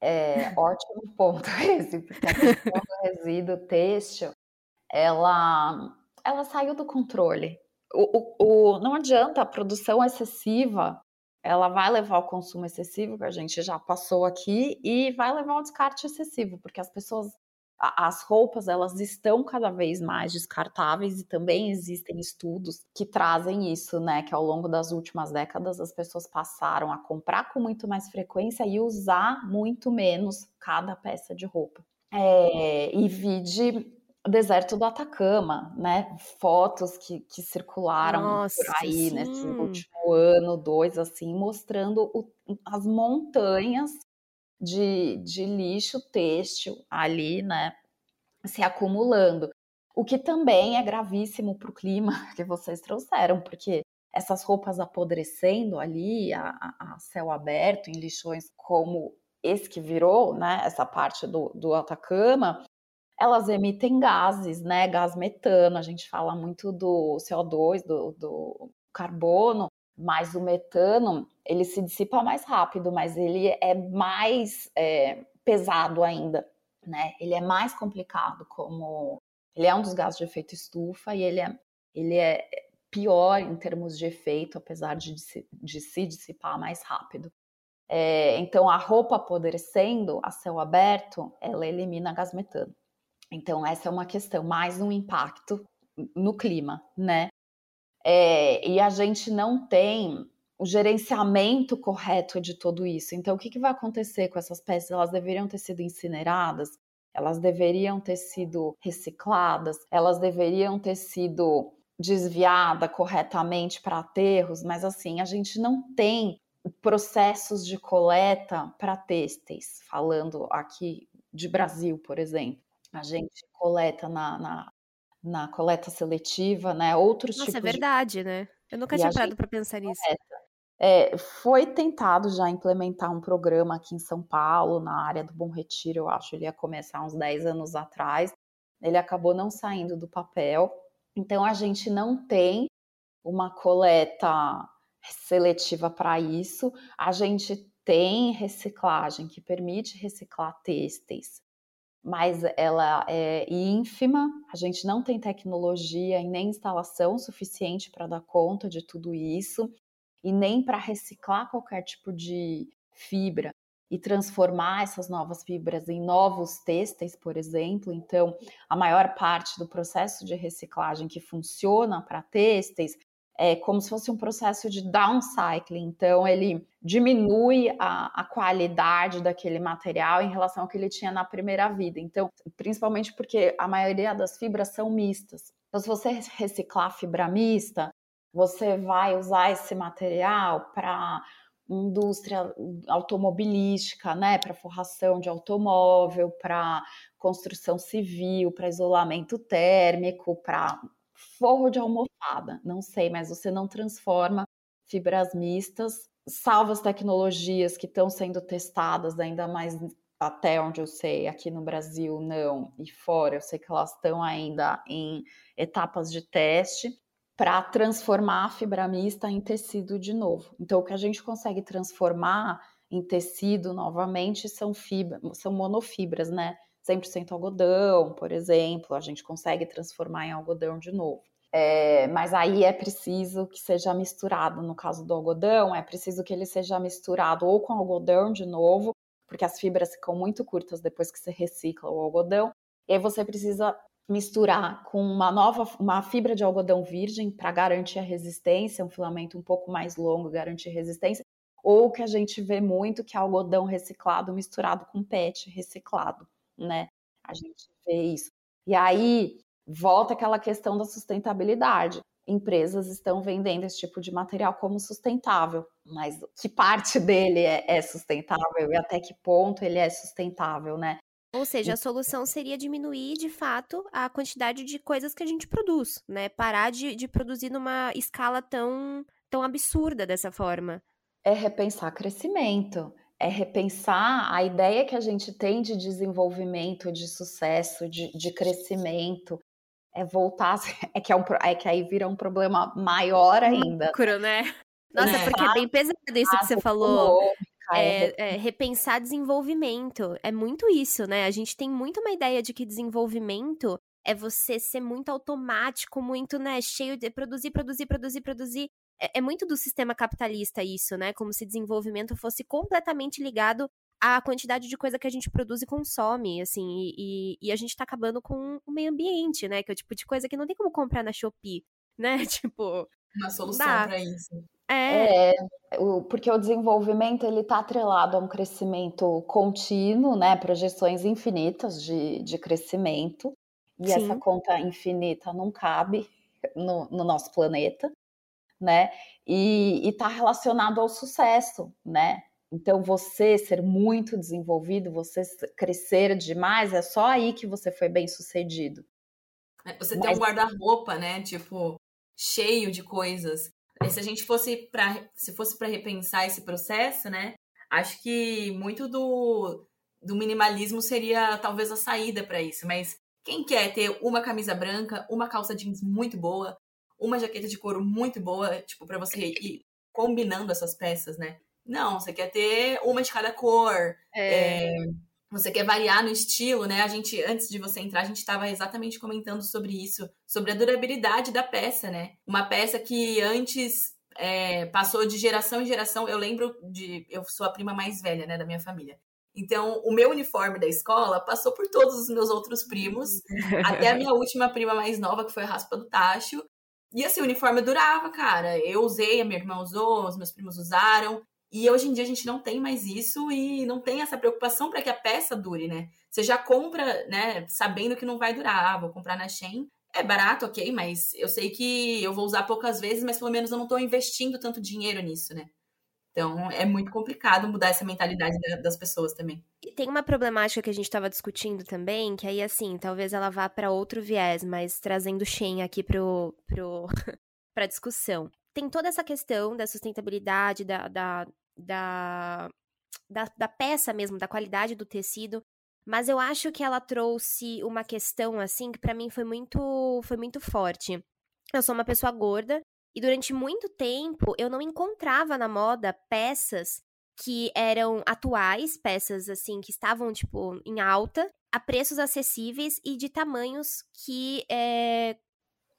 É, ótimo ponto esse, porque a questão do resíduo têxtil ela, ela saiu do controle. O, o, não adianta a produção excessiva, ela vai levar ao consumo excessivo, que a gente já passou aqui, e vai levar ao descarte excessivo, porque as pessoas, as roupas, elas estão cada vez mais descartáveis e também existem estudos que trazem isso, né? Que ao longo das últimas décadas as pessoas passaram a comprar com muito mais frequência e usar muito menos cada peça de roupa. É, e vide deserto do Atacama, né? Fotos que, que circularam Nossa, por aí sim. nesse último ano, dois, assim, mostrando o, as montanhas de, de lixo têxtil ali, né? Se acumulando. O que também é gravíssimo para o clima que vocês trouxeram, porque essas roupas apodrecendo ali, a, a, céu aberto, em lixões como esse que virou, né? Essa parte do, do Atacama, elas emitem gases, né? Gás metano, a gente fala muito do CO2, do, do carbono, mas o metano ele se dissipa mais rápido, mas ele é mais é, pesado ainda, né? Ele é mais complicado, como ele é um dos gases de efeito estufa e ele é, ele é pior em termos de efeito, apesar de, de se dissipar mais rápido. É, então, a roupa apodrecendo a céu aberto, ela elimina gás metano. Então, essa é uma questão, mais um impacto no clima, né? É, e a gente não tem o gerenciamento correto de tudo isso. Então, o que, que vai acontecer com essas peças? Elas deveriam ter sido incineradas, elas deveriam ter sido recicladas, elas deveriam ter sido desviadas corretamente para aterros, mas assim, a gente não tem processos de coleta para têxteis, falando aqui de Brasil, por exemplo. A gente coleta na, na, na coleta seletiva, né? Outros
Nossa,
tipos.
é verdade, de... né? Eu nunca e tinha parado para pensar nisso.
É, foi tentado já implementar um programa aqui em São Paulo, na área do Bom Retiro, eu acho, ele ia começar uns 10 anos atrás, ele acabou não saindo do papel, então a gente não tem uma coleta seletiva para isso, a gente tem reciclagem que permite reciclar têxteis, mas ela é ínfima, a gente não tem tecnologia e nem instalação suficiente para dar conta de tudo isso e nem para reciclar qualquer tipo de fibra e transformar essas novas fibras em novos têxteis, por exemplo. Então, a maior parte do processo de reciclagem que funciona para têxteis é como se fosse um processo de downcycling. Então, ele diminui a, a, qualidade daquele material em relação ao que ele tinha na primeira vida. Então, principalmente porque a maioria das fibras são mistas. Então, se você reciclar fibra mista, você vai usar esse material para indústria automobilística, né, para forração de automóvel, para construção civil, para isolamento térmico, para forro de almofada, não sei, mas você não transforma fibras mistas, salvo as tecnologias que estão sendo testadas, ainda mais até onde eu sei, aqui no Brasil não, e fora, eu sei que elas estão ainda em etapas de teste para transformar a fibra mista em tecido de novo. Então, o que a gente consegue transformar em tecido novamente são fibras, são monofibras, né? 100% algodão, por exemplo, a gente consegue transformar em algodão de novo. É, mas aí é preciso que seja misturado. No caso do algodão, é preciso que ele seja misturado ou com algodão de novo, porque as fibras ficam muito curtas depois que você recicla o algodão. E aí você precisa misturar com uma nova uma fibra de algodão virgem para garantir a resistência, um filamento um pouco mais longo, garantir resistência, ou que a gente vê muito que é algodão reciclado misturado com PET reciclado, né? A gente vê isso. E aí volta aquela questão da sustentabilidade. Empresas estão vendendo esse tipo de material como sustentável, mas que parte dele é, é sustentável e até que ponto ele é sustentável, né?
Ou seja, a solução seria diminuir, de fato, a quantidade de coisas que a gente produz, né? Parar de, de produzir numa escala tão, tão absurda dessa forma.
É repensar crescimento, é repensar a ideia que a gente tem de desenvolvimento, de sucesso, de, de crescimento. É voltar, é que, é, um, é que aí vira um problema maior ainda.
Lucro, né? Nossa, é. porque é bem pesado isso que você falou. É, é, repensar desenvolvimento. É muito isso, né? A gente tem muito uma ideia de que desenvolvimento é você ser muito automático, muito, né, cheio de produzir, produzir, produzir, produzir. É, é muito do sistema capitalista isso, né? Como se desenvolvimento fosse completamente ligado à quantidade de coisa que a gente produz e consome, assim, e, e, e a gente tá acabando com o meio ambiente, né? Que é o tipo de coisa que não tem como comprar na Shopee, né? Tipo.
Uma solução para isso.
É. é porque o desenvolvimento ele está atrelado a um crescimento contínuo, né? Projeções infinitas de, de crescimento. E Sim. essa conta infinita não cabe no, no nosso planeta, né? E está relacionado ao sucesso, né? Então, você ser muito desenvolvido, você crescer demais, é só aí que você foi bem sucedido.
É, você Mas... tem um guarda-roupa, né? Tipo, cheio de coisas. E se a gente fosse para se fosse para repensar esse processo, né? Acho que muito do, do minimalismo seria talvez a saída para isso, mas quem quer ter uma camisa branca, uma calça jeans muito boa, uma jaqueta de couro muito boa, tipo para você ir combinando essas peças, né? Não, você quer ter uma de cada cor. É. É, você quer variar no estilo, né? A gente, antes de você entrar, a gente estava exatamente comentando sobre isso, sobre a durabilidade da peça, né? Uma peça que antes é, passou de geração em geração. Eu lembro de. Eu sou a prima mais velha, né, da minha família. Então, o meu uniforme da escola passou por todos os meus outros primos, até a minha última prima mais nova, que foi a Raspa do Tacho. E assim, o uniforme durava, cara. Eu usei, a minha irmã usou, os meus primos usaram. E hoje em dia a gente não tem mais isso e não tem essa preocupação para que a peça dure, né? Você já compra, né, sabendo que não vai durar. Ah, vou comprar na Shein. É barato, ok, mas eu sei que eu vou usar poucas vezes, mas pelo menos eu não estou investindo tanto dinheiro nisso, né? Então é muito complicado mudar essa mentalidade das pessoas também.
E tem uma problemática que a gente estava discutindo também, que aí assim, talvez ela vá para outro viés, mas trazendo Shein aqui pro, pro, para discussão tem toda essa questão da sustentabilidade, da, da, da, da, da peça mesmo, da qualidade do tecido. Mas eu acho que ela trouxe uma questão, assim, que para mim foi muito, foi muito forte. Eu sou uma pessoa gorda e durante muito tempo eu não encontrava na moda peças que eram atuais, peças assim que estavam tipo em alta, a preços acessíveis e de tamanhos que é,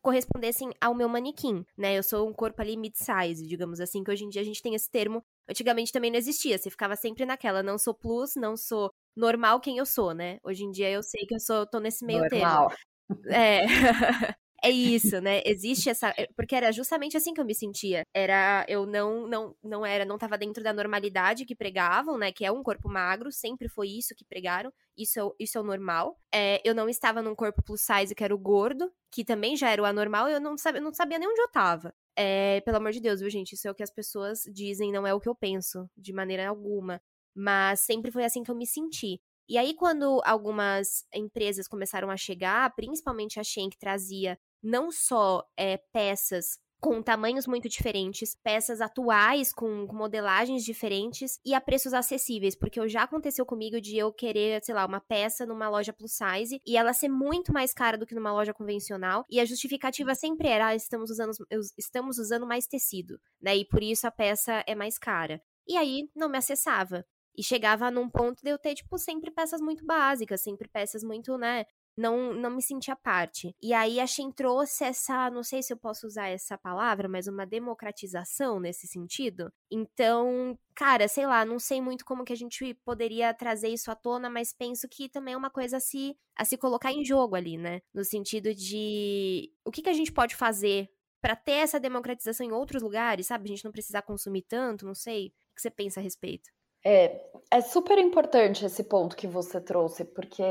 correspondessem ao meu manequim, né? Eu sou um corpo ali mid-size, digamos assim, que hoje em dia a gente tem esse termo. Antigamente também não existia, você ficava sempre naquela, não sou plus, não sou normal quem eu sou, né? Hoje em dia eu sei que eu sou, tô nesse meio normal. termo. É. É isso, né? Existe essa. Eh, porque era justamente assim que eu me sentia. Era. Eu não, não, não era, não tava dentro da normalidade que pregavam, né? Que é um corpo magro, sempre foi isso que pregaram. Isso, é isso é o normal. É, eu não estava num corpo plus size, que era o gordo, que também já era o anormal, eu não sabia, não sabia nem onde eu tava. É, pelo amor de Deus, viu, gente? Isso é o que as pessoas dizem, não é o que eu penso, de maneira alguma. Mas sempre foi assim que eu me senti. E aí, quando algumas empresas começaram a chegar, principalmente a Shein, que trazia não só é, peças com tamanhos muito diferentes, peças atuais com, com, modelagens diferentes e a preços acessíveis, porque já aconteceu comigo de eu querer, sei lá, uma peça numa loja plus size e ela ser muito mais cara do que numa loja convencional e a justificativa sempre era, ah, estamos usando estamos usando mais tecido, né? E por isso a peça é mais cara. E aí não me acessava. E chegava num ponto de eu ter, tipo, sempre peças muito básicas, sempre peças muito, né, não, não me sentia parte. E aí a Shen trouxe essa, não sei se eu posso usar essa palavra, mas uma democratização nesse sentido. Então, cara, sei lá, não sei muito como que a gente poderia trazer isso à tona, mas penso que também é uma coisa a se, a se colocar em jogo ali, né? No sentido de o que, que a gente pode fazer para ter essa democratização em outros lugares, sabe? A gente não precisar consumir tanto, não sei. O que você pensa a respeito?
É, é super importante esse ponto que você trouxe, porque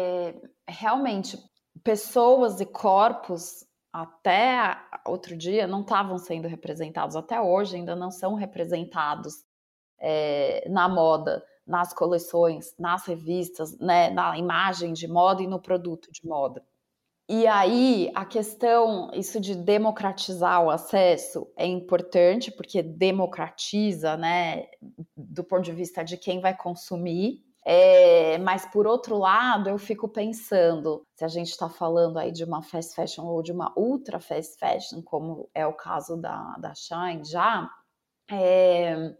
realmente pessoas e corpos até outro dia não estavam sendo representados, até hoje ainda não são representados é, na moda, nas coleções, nas revistas, né, na imagem de moda e no produto de moda. E aí, a questão, isso de democratizar o acesso é importante, porque democratiza, né, do ponto de vista de quem vai consumir. É, mas, por outro lado, eu fico pensando, se a gente está falando aí de uma fast fashion ou de uma ultra fast fashion, como é o caso da, da Shine já, é,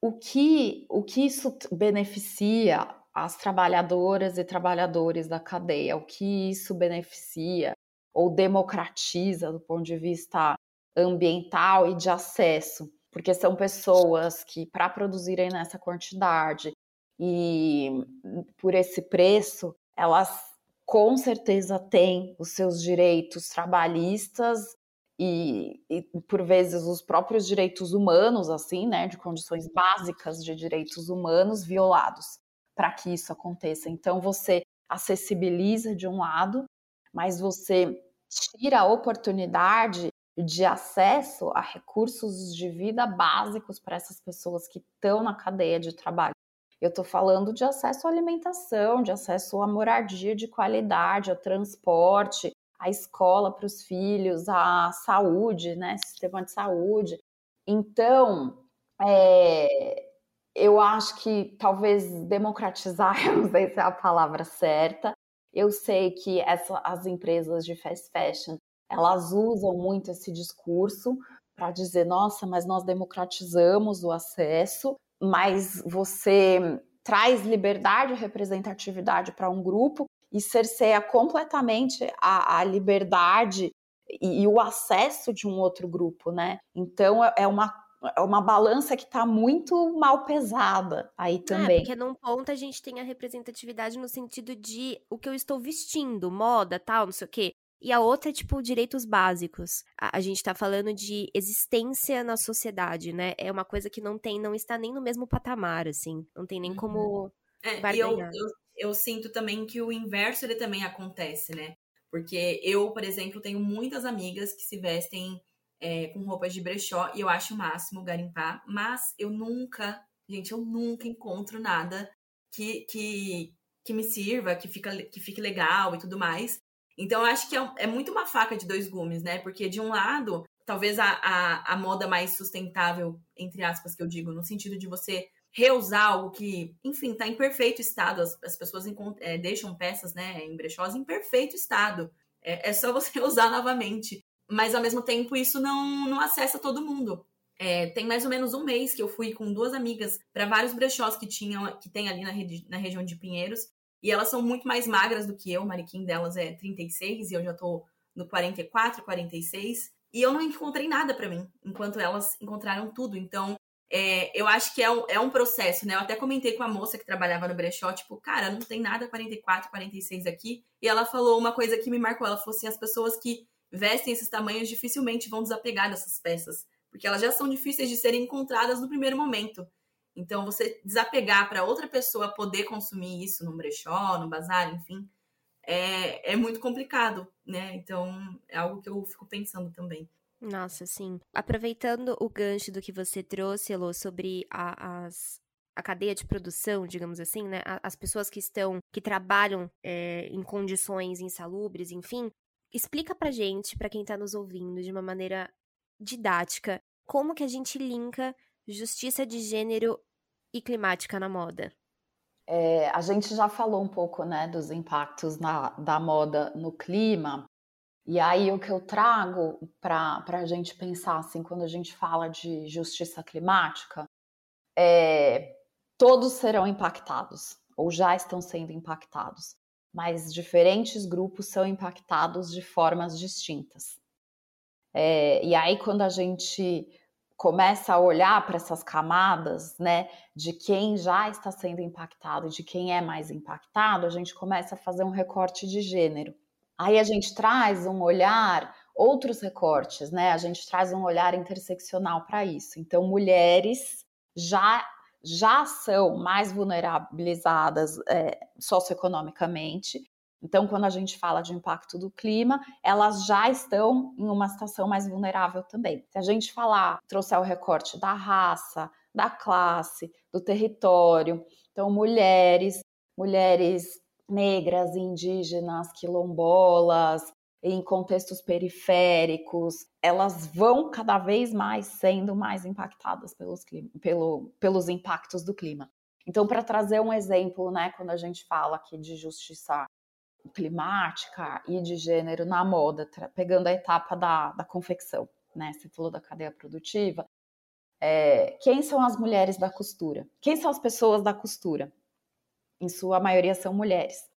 o, que, o que isso beneficia as trabalhadoras e trabalhadores da cadeia, o que isso beneficia ou democratiza do ponto de vista ambiental e de acesso, porque são pessoas que, para produzirem nessa quantidade e por esse preço, elas com certeza têm os seus direitos trabalhistas e, e, por vezes os próprios direitos humanos, assim, né, de condições básicas de direitos humanos violados para que isso aconteça. Então você acessibiliza de um lado, mas você tira a oportunidade de acesso a recursos de vida básicos para essas pessoas que estão na cadeia de trabalho. Eu estou falando de acesso à alimentação, de acesso à moradia de qualidade, ao transporte, à escola para os filhos, à saúde, né, sistema de saúde. Então, é, eu acho que talvez democratizar, eu não sei se é a palavra certa. Eu sei que essa, as empresas de fast fashion elas usam muito esse discurso para dizer, nossa, mas nós democratizamos o acesso, mas você traz liberdade e representatividade para um grupo e cerceia completamente a, a liberdade e, e, o acesso de um outro grupo, né? Então é, é uma é uma balança que está muito mal pesada aí é, também. É,
porque num ponto a gente tem a representatividade no sentido de o que eu estou vestindo, moda, tal, não sei o quê. E a outra é, tipo, direitos básicos. A, a gente tá falando de existência na sociedade, né? É uma coisa que não tem, não está nem no mesmo patamar, assim. Não tem nem como. Uhum.
É, e eu, eu, eu sinto também que o inverso ele também acontece, né? Porque eu, por exemplo, tenho muitas amigas que se vestem é, com roupas de brechó e eu acho o máximo garimpar, mas eu nunca, gente, eu nunca encontro nada que, que, que me sirva, que, fica, que fique legal e tudo mais. Então, eu acho que é, é, muito uma faca de dois gumes, né? Porque, de um lado, talvez a, a, a moda mais sustentável, entre aspas, que eu digo, no sentido de você reusar algo que, enfim, está em perfeito estado. As, as pessoas é, deixam peças né, em brechós em perfeito estado. É, é, só você usar novamente. Mas, ao mesmo tempo, isso não, não acessa todo mundo. É, tem mais ou menos um mês que eu fui com duas amigas para vários brechós que tinham que tem ali na, na região de Pinheiros. E elas são muito mais magras do que eu. O manequim delas é 36 e eu já tô no 44, 46. E eu não encontrei nada para mim, enquanto elas encontraram tudo. Então, é, eu acho que é um, é um processo, né? Eu até comentei com a moça que trabalhava no brechó, tipo, cara, não tem nada 44, 46 aqui. E ela falou uma coisa que me marcou. Ela falou assim: as pessoas que vestem esses tamanhos dificilmente vão desapegar dessas peças, porque elas já são difíceis de serem encontradas no primeiro momento. Então, você desapegar para outra pessoa poder consumir isso no brechó, no bazar, enfim, é, é muito complicado, né? Então, é algo que eu fico pensando também.
Nossa, sim. Aproveitando o gancho do que você trouxe, Elô, sobre a, as, a cadeia de produção, digamos assim, né? As pessoas que estão, que trabalham é, em condições insalubres, enfim, explica pra gente, pra quem tá nos ouvindo, de uma maneira didática, como que a gente linka justiça de gênero e climática na moda.
É, a gente já falou um pouco, né, dos impactos na, da moda no clima, e aí o que eu trago para a gente pensar assim, quando a gente fala de justiça climática, é todos serão impactados ou já estão sendo impactados, mas diferentes grupos são impactados de formas distintas. É, e aí quando a gente começa a olhar para essas camadas, né, de quem já está sendo impactado, de quem é mais impactado, a gente começa a fazer um recorte de gênero. Aí a gente traz um olhar, outros recortes, né? A gente traz um olhar interseccional para isso. Então, mulheres já já são mais vulnerabilizadas é, socioeconomicamente. Então, quando a gente fala de impacto do clima, elas já estão em uma situação mais vulnerável também. Se a gente falar, trouxer o recorte da raça, da classe, do território, então mulheres, mulheres negras, indígenas, quilombolas, em contextos periféricos, elas vão cada vez mais sendo mais impactadas pelos, pelo, pelos impactos do clima. Então, para trazer um exemplo, né, quando a gente fala aqui de justiça climática e de gênero na moda, pegando a etapa da, da confecção, né? Você falou da cadeia produtiva. É, quem são as mulheres da costura? Quem são as pessoas da costura? em sua maioria são mulheres.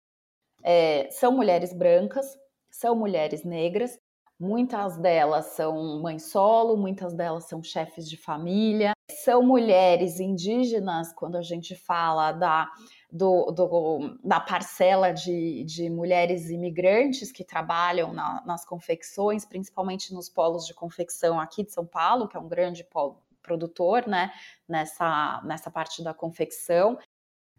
É, são mulheres brancas, são mulheres negras, muitas delas são mães solo, muitas delas são chefes de família, são mulheres indígenas, quando a gente fala da, do, do, da parcela de, de, mulheres imigrantes que trabalham na, nas confecções, principalmente nos polos de confecção aqui de São Paulo, que é um grande polo produtor, né, nessa, nessa parte da confecção.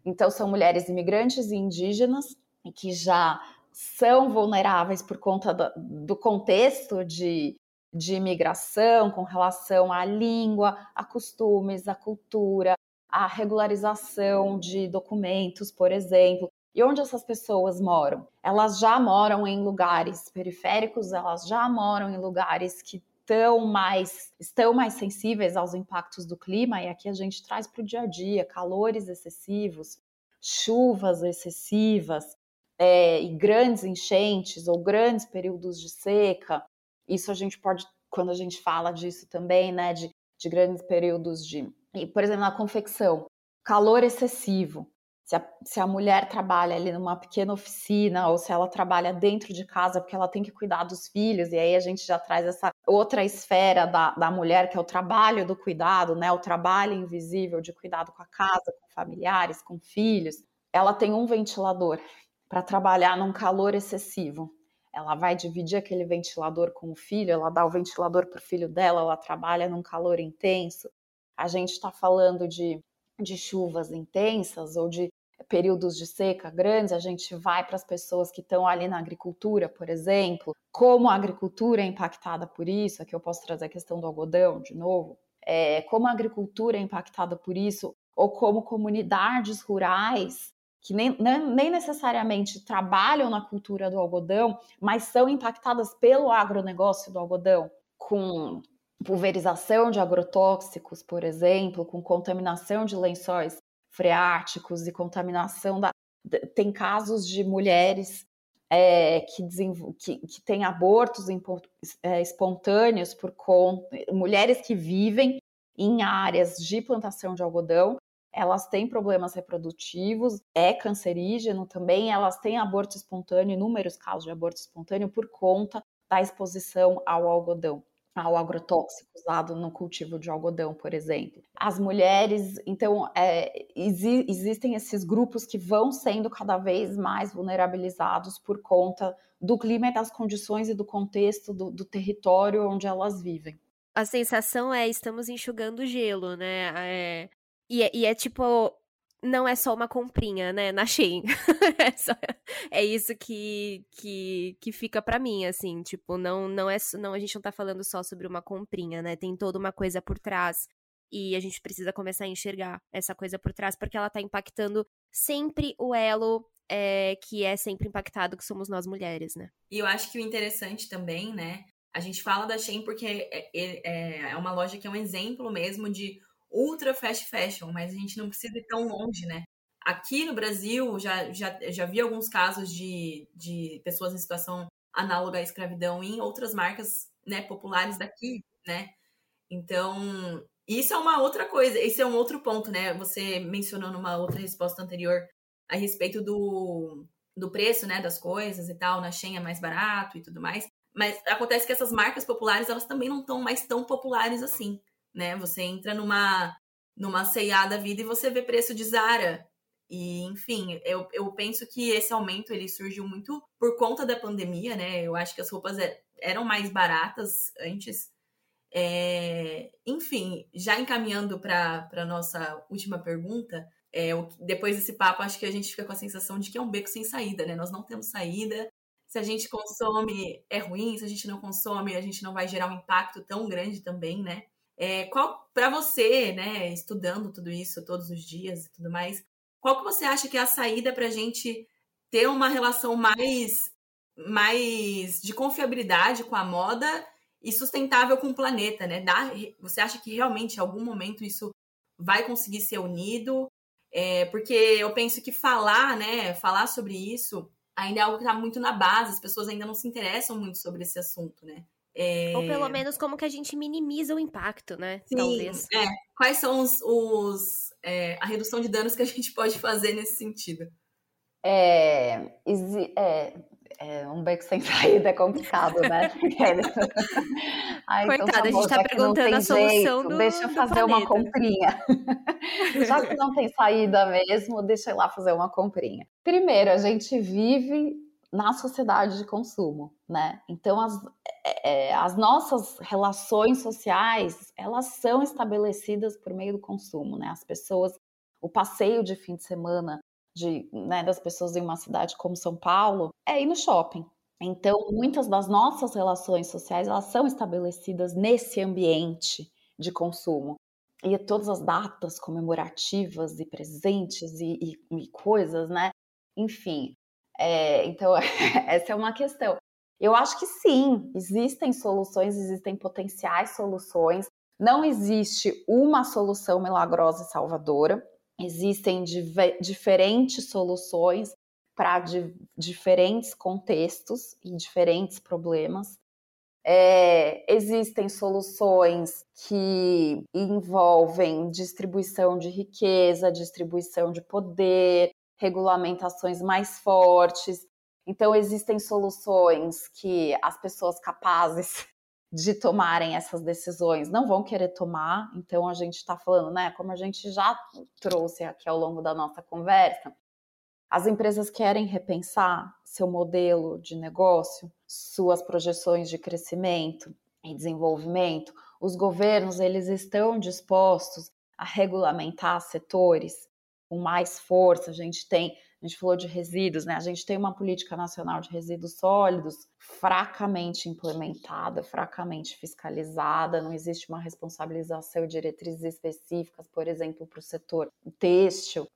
Então, são mulheres imigrantes e indígenas que já são vulneráveis por conta do, do contexto de, de imigração com relação à língua, a costumes, a cultura, a regularização de documentos, por exemplo. E onde essas pessoas moram? Elas já moram em lugares periféricos, elas já moram em lugares que estão mais, estão mais sensíveis aos impactos do clima, e aqui a gente traz para o dia a dia calores excessivos, chuvas excessivas, é, e grandes enchentes ou grandes períodos de seca. Isso a gente pode, quando a gente fala disso também, né, de, de grandes períodos de. Por exemplo, na confecção, calor excessivo se a, se a mulher trabalha ali numa pequena oficina ou se ela trabalha dentro de casa porque ela tem que cuidar dos filhos, e aí a gente já traz essa outra esfera da, da mulher, que é o trabalho do cuidado, né? O trabalho invisível de cuidado com a casa, com familiares, com filhos. Ela tem um ventilador para trabalhar num calor excessivo. Ela vai dividir aquele ventilador com o filho, ela dá o ventilador para o filho dela, ela trabalha num calor intenso. A gente está falando de de chuvas intensas ou de períodos de seca grandes, a gente vai para as pessoas que estão ali na agricultura, por exemplo, como a agricultura é impactada por isso, aqui eu posso trazer a questão do algodão de novo, é, como a agricultura é impactada por isso, ou como comunidades rurais que nem, nem necessariamente trabalham na cultura do algodão, mas são impactadas pelo agronegócio do algodão com pulverização de agrotóxicos, por exemplo, com contaminação de lençóis freáticos e contaminação da. Tem casos de mulheres é, que, que, que têm abortos é, espontâneos por conta. mulheres que vivem em áreas de plantação de algodão elas têm problemas reprodutivos, é cancerígeno também, elas têm aborto espontâneo, inúmeros casos de aborto espontâneo por conta da exposição ao algodão ao agrotóxico usado no cultivo de algodão, por exemplo. As mulheres, então, é, exi existem esses grupos que vão sendo cada vez mais vulnerabilizados por conta do clima e das condições e do contexto do, do território onde elas vivem.
A sensação é estamos enxugando gelo, né? É, e é, e é tipo, não é só uma comprinha, né, na Shein. é, só, é, isso que, que, que fica para mim, assim, tipo, não, não é, não, a gente não tá falando só sobre uma comprinha, né, tem toda uma coisa por trás. E a gente precisa começar a enxergar essa coisa por trás, porque ela tá impactando sempre o elo é, que é sempre impactado, que somos nós mulheres, né?
E eu acho que o interessante também, né, a gente fala da Shein porque é, é, é uma loja que é um exemplo mesmo de ultra fast fashion, mas a gente não precisa ir tão longe, né? Aqui no Brasil, já, já, já vi alguns casos de, de pessoas em situação análoga à escravidão em outras marcas né, populares daqui, né? Então, isso é uma outra coisa, esse é um outro ponto, né? Você mencionou numa outra resposta anterior a respeito do, do preço, né, das coisas e tal, na Shein é mais barato e tudo mais. Mas acontece que essas marcas populares, elas também não estão mais tão populares assim né? Você entra numa numa C&A da vida e você vê preço de Zara. E, enfim, eu, eu penso que esse aumento ele surgiu muito por conta da pandemia, né? Eu acho que as roupas é, eram mais baratas antes. É, enfim, já encaminhando para a nossa última pergunta, é, depois desse papo, acho que a gente fica com a sensação de que é um beco sem saída, né? Nós não temos saída. Se a gente consome, é ruim. Se a gente não consome, a gente não vai gerar um impacto tão grande também, né? É, qual para você, né, estudando tudo isso todos os dias e tudo mais, qual que você acha que é a saída para a gente ter uma relação mais, mais de confiabilidade com a moda e sustentável com o planeta, né? Dá, você acha que realmente em algum momento isso vai conseguir ser unido? É, porque eu penso que falar, né, falar sobre isso ainda é algo que está muito na base, as pessoas ainda não se interessam muito sobre esse assunto, né?
É... Ou pelo menos como que a gente minimiza o impacto, né?
Sim, Talvez. É. Quais são os, os é, a redução de danos que a gente pode fazer nesse sentido?
É, é, é um beco sem saída é complicado, né?
Ai, então Coitada, então, a gente tá perguntando a solução jeito, do
Deixa eu fazer uma comprinha. já que não tem saída mesmo, deixa eu lá fazer uma comprinha. Primeiro, a gente vive na sociedade de consumo, né? Então as, é, é, as nossas relações sociais elas são estabelecidas por meio do consumo, né? As pessoas, o passeio de fim de semana de, né, das pessoas em uma cidade como São Paulo é ir no shopping. Então muitas das nossas relações sociais elas são estabelecidas nesse ambiente de consumo e todas as datas comemorativas e presentes e, e, e coisas, né? Enfim, é, então, essa é uma questão. Eu acho que sim, existem soluções, existem potenciais soluções. Não existe uma solução milagrosa e salvadora. Existem diferentes soluções para diferentes contextos e diferentes problemas. É, existem soluções que envolvem distribuição de riqueza, distribuição de poder, regulamentações mais fortes. Então, existem soluções que as pessoas capazes de tomarem essas decisões não vão querer tomar. Então, a gente está falando, né? Como a gente já trouxe aqui ao longo da nossa conversa, as empresas querem repensar seu modelo de negócio, suas projeções de crescimento e desenvolvimento. Os governos, eles estão dispostos a regulamentar setores com mais força. A gente tem, a gente falou de resíduos, né? A gente tem uma política nacional de resíduos sólidos fracamente implementada, fracamente fiscalizada, não existe uma responsabilização e diretrizes específicas, por exemplo, para o setor têxtil.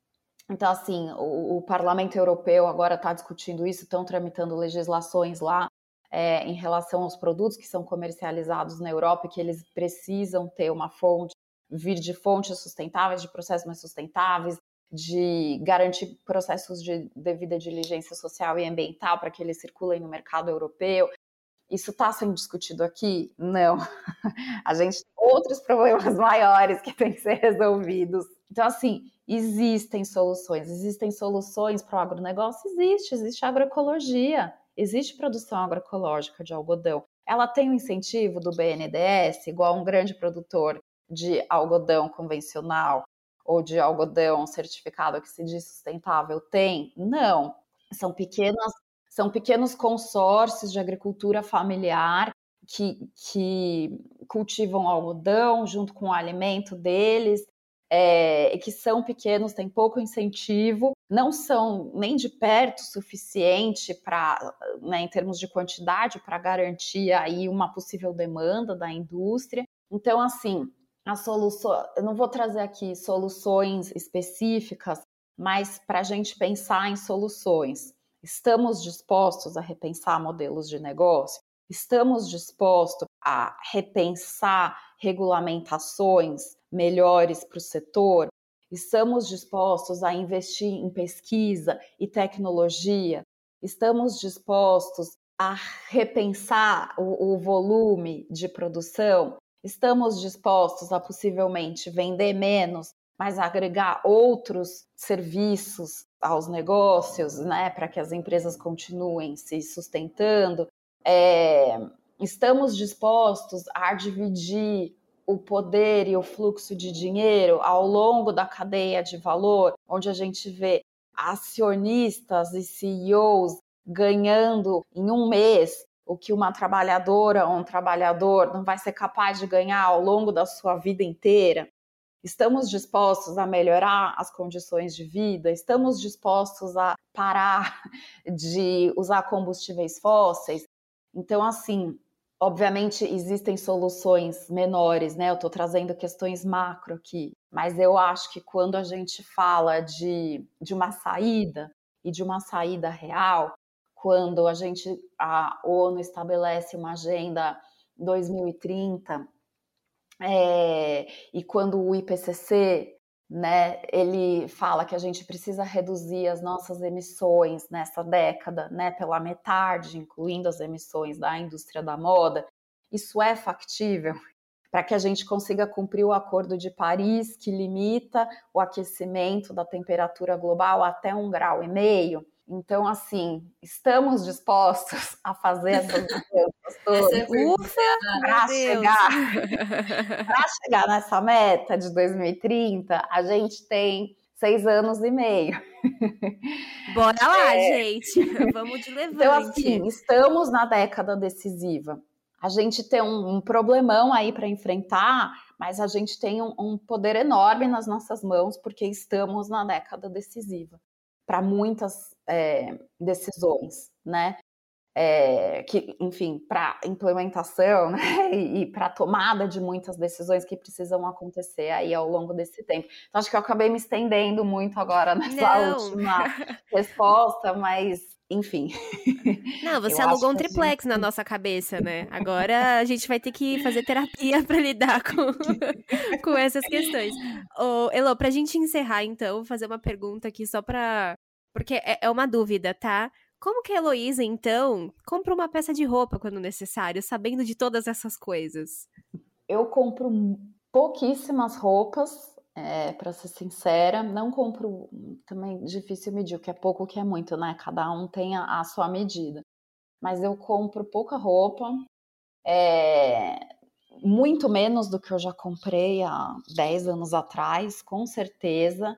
Então, assim, o, o Parlamento Europeu agora está discutindo isso, estão tramitando legislações lá é, em relação aos produtos que são comercializados na Europa, que eles precisam ter uma fonte, vir de fontes sustentáveis, de processos mais sustentáveis, de garantir processos de devida diligência social e ambiental para que eles circulem no mercado europeu. Isso está sendo discutido aqui? Não. A gente tem outros problemas maiores que têm que ser resolvidos. Então, assim, existem soluções. Existem soluções para o agronegócio? Existe. Existe agroecologia. Existe produção agroecológica de algodão. Ela tem o um incentivo do BNDES, igual um grande produtor de algodão convencional ou de algodão certificado que se diz sustentável tem? Não. São pequenas são pequenos consórcios de agricultura familiar que, que cultivam algodão junto com o alimento deles, é, que são pequenos, têm pouco incentivo, não são nem de perto suficiente para, né, em termos de quantidade, para garantir aí uma possível demanda da indústria. Então, assim, a solução, eu não vou trazer aqui soluções específicas, mas para a gente pensar em soluções. Estamos dispostos a repensar modelos de negócio? Estamos dispostos a repensar regulamentações melhores para o setor? Estamos dispostos a investir em pesquisa e tecnologia? Estamos dispostos a repensar o, o volume de produção? Estamos dispostos a possivelmente vender menos, mas agregar outros serviços aos negócios, né, para que as empresas continuem se sustentando, é, estamos dispostos a dividir o poder e o fluxo de dinheiro ao longo da cadeia de valor, onde a gente vê acionistas e CEOs ganhando em um mês o que uma trabalhadora ou um trabalhador não vai ser capaz de ganhar ao longo da sua vida inteira. Estamos dispostos a melhorar as condições de vida? Estamos dispostos a parar de usar combustíveis fósseis? Então, assim, obviamente existem soluções menores, né? Eu estou trazendo questões macro aqui, mas eu acho que quando a gente fala de, de uma saída e de uma saída real, quando a gente, a ONU estabelece uma agenda 2030 é, e quando o IPCC, né, ele fala que a gente precisa reduzir as nossas emissões nessa década, né, pela metade, incluindo as emissões da indústria da moda, isso é factível para que a gente consiga cumprir o Acordo de Paris, que limita o aquecimento da temperatura global até um grau e meio. Então, assim, estamos dispostos a fazer essas mudanças todas para chegar, chegar nessa meta de 2030, a gente tem seis anos e meio.
Bora lá, é... gente. Vamos de levante.
Então, assim, estamos na década decisiva. A gente tem um, um problemão aí para enfrentar, mas a gente tem um, um poder enorme nas nossas mãos, porque estamos na década decisiva para muitas é, decisões, né? É, que, enfim, para implementação né? e, e para tomada de muitas decisões que precisam acontecer aí ao longo desse tempo. Então, acho que eu acabei me estendendo muito agora nessa Não. última resposta, mas enfim.
Não, você alugou um triplex gente... na nossa cabeça, né? Agora a gente vai ter que fazer terapia para lidar com, com essas questões. Ô, Elo, pra gente encerrar, então, vou fazer uma pergunta aqui só pra. Porque é, é uma dúvida, tá? Como que a Heloísa, então, compra uma peça de roupa quando necessário, sabendo de todas essas coisas?
Eu compro pouquíssimas roupas, é, para ser sincera, não compro também difícil medir o que é pouco, o que é muito, né? Cada um tem a, a sua medida. Mas eu compro pouca roupa, é, muito menos do que eu já comprei há 10 anos atrás, com certeza.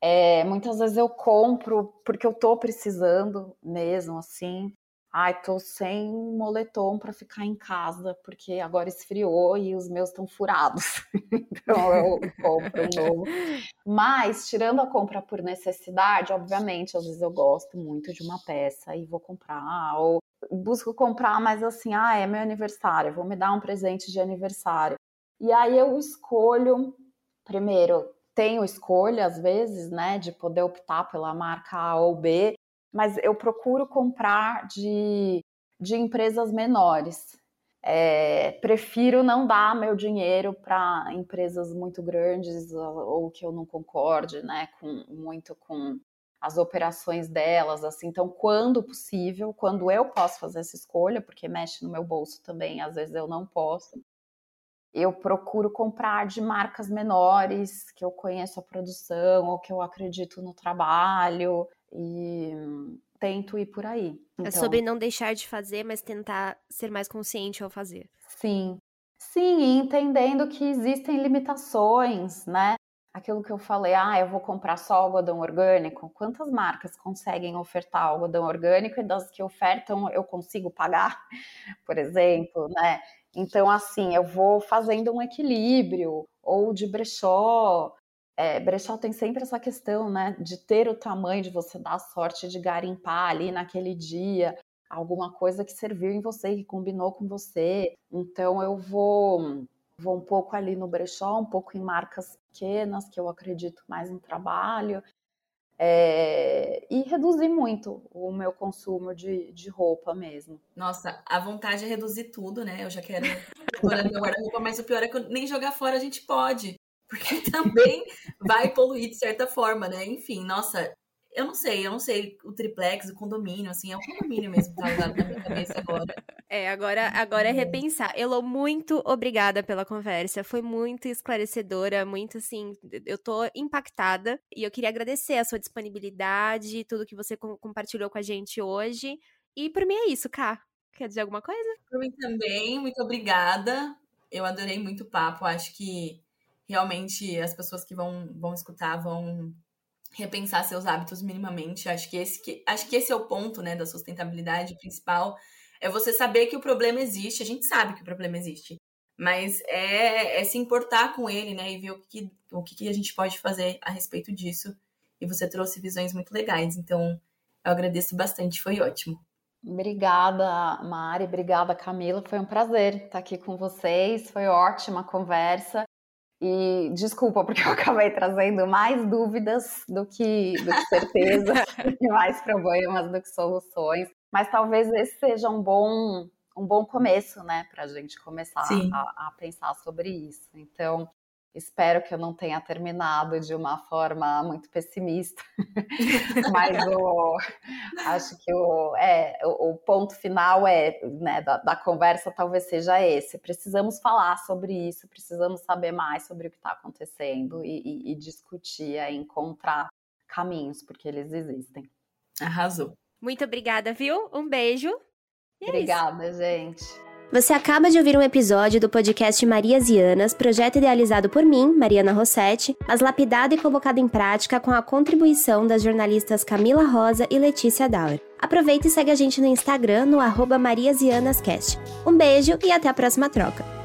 É, muitas vezes eu compro porque eu tô precisando mesmo, assim. Ai, tô sem moletom para ficar em casa, porque agora esfriou e os meus estão furados. então eu compro um novo. Mas, tirando a compra por necessidade, obviamente, às vezes eu gosto muito de uma peça e vou comprar, ou busco comprar, mas assim, ah, é meu aniversário, vou me dar um presente de aniversário. E aí eu escolho, primeiro, tenho escolha às vezes, né, de poder optar pela marca A ou B, mas eu procuro comprar de de empresas menores. É, prefiro não dar meu dinheiro para empresas muito grandes ou, que eu não concorde, né, com, muito com as operações delas, assim. Então, quando possível, quando eu posso fazer essa escolha, porque mexe no meu bolso também, às vezes eu não posso, eu procuro comprar de marcas menores, que eu conheço a produção ou que eu acredito no trabalho e tento ir por aí.
Então, é sobre não deixar de fazer, mas tentar ser mais consciente ao fazer.
Sim. Sim, e entendendo que existem limitações, né? Aquilo que eu falei, ah, eu vou comprar só algodão orgânico. Quantas marcas conseguem ofertar algodão orgânico e das que ofertam eu consigo pagar, por exemplo, né? Então, assim, eu vou fazendo um equilíbrio, ou de brechó. É, brechó tem sempre essa questão, né, de ter o tamanho, de você dar a sorte de garimpar ali naquele dia alguma coisa que serviu em você, que combinou com você. Então, eu vou vou um pouco ali no brechó, um pouco em marcas pequenas, que eu acredito mais no trabalho, é, e reduzir muito o meu consumo de, de roupa mesmo.
Nossa, a vontade é reduzir tudo, né? Eu já quero agora meu guarda-roupa, mas o pior é que nem jogar fora a gente pode, porque também vai poluir de certa forma, né? Enfim, nossa, eu não sei, eu não sei o triplex, o condomínio, assim, é o condomínio mesmo que tá na minha cabeça agora.
É, agora, agora é repensar. Elo, muito obrigada pela conversa. Foi muito esclarecedora, muito assim, eu tô impactada. E eu queria agradecer a sua disponibilidade, tudo que você compartilhou com a gente hoje. E por mim é isso, Ká. Quer dizer alguma coisa?
Por mim também, muito obrigada. Eu adorei muito o papo. Acho que realmente as pessoas que vão, vão escutar vão repensar seus hábitos minimamente. Acho que esse, que, acho que esse é o ponto né, da sustentabilidade principal. É você saber que o problema existe. A gente sabe que o problema existe. Mas é, é se importar com ele, né? E ver o que, o que a gente pode fazer a respeito disso. E você trouxe visões muito legais. Então, eu agradeço bastante. Foi ótimo.
Obrigada, Mari. Obrigada, Camila. Foi um prazer estar aqui com vocês. Foi ótima a conversa. E desculpa, porque eu acabei trazendo mais dúvidas do que, do que certeza, e mais problemas do que soluções. Mas talvez esse seja um bom, um bom começo, né, para a gente começar a, a, pensar sobre isso. Então, Espero que eu não tenha terminado de uma forma muito pessimista, mas o, acho que o, é, o, o ponto final é, né, da, da, conversa talvez seja esse. Precisamos falar sobre isso, precisamos saber mais sobre o que está acontecendo e, e, e discutir, é, encontrar caminhos, porque eles existem.
Arrasou.
Muito obrigada, viu? Um beijo.
É Obrigada, gente.
Você acaba de ouvir um episódio do podcast Marias e Anas, projeto idealizado por mim, Mariana Rossetti, mas lapidado e colocado em prática com a contribuição das jornalistas Camila Rosa e Letícia Dauer. Aproveita e segue a gente no Instagram no arroba mariasianascast. Um beijo e até a próxima troca!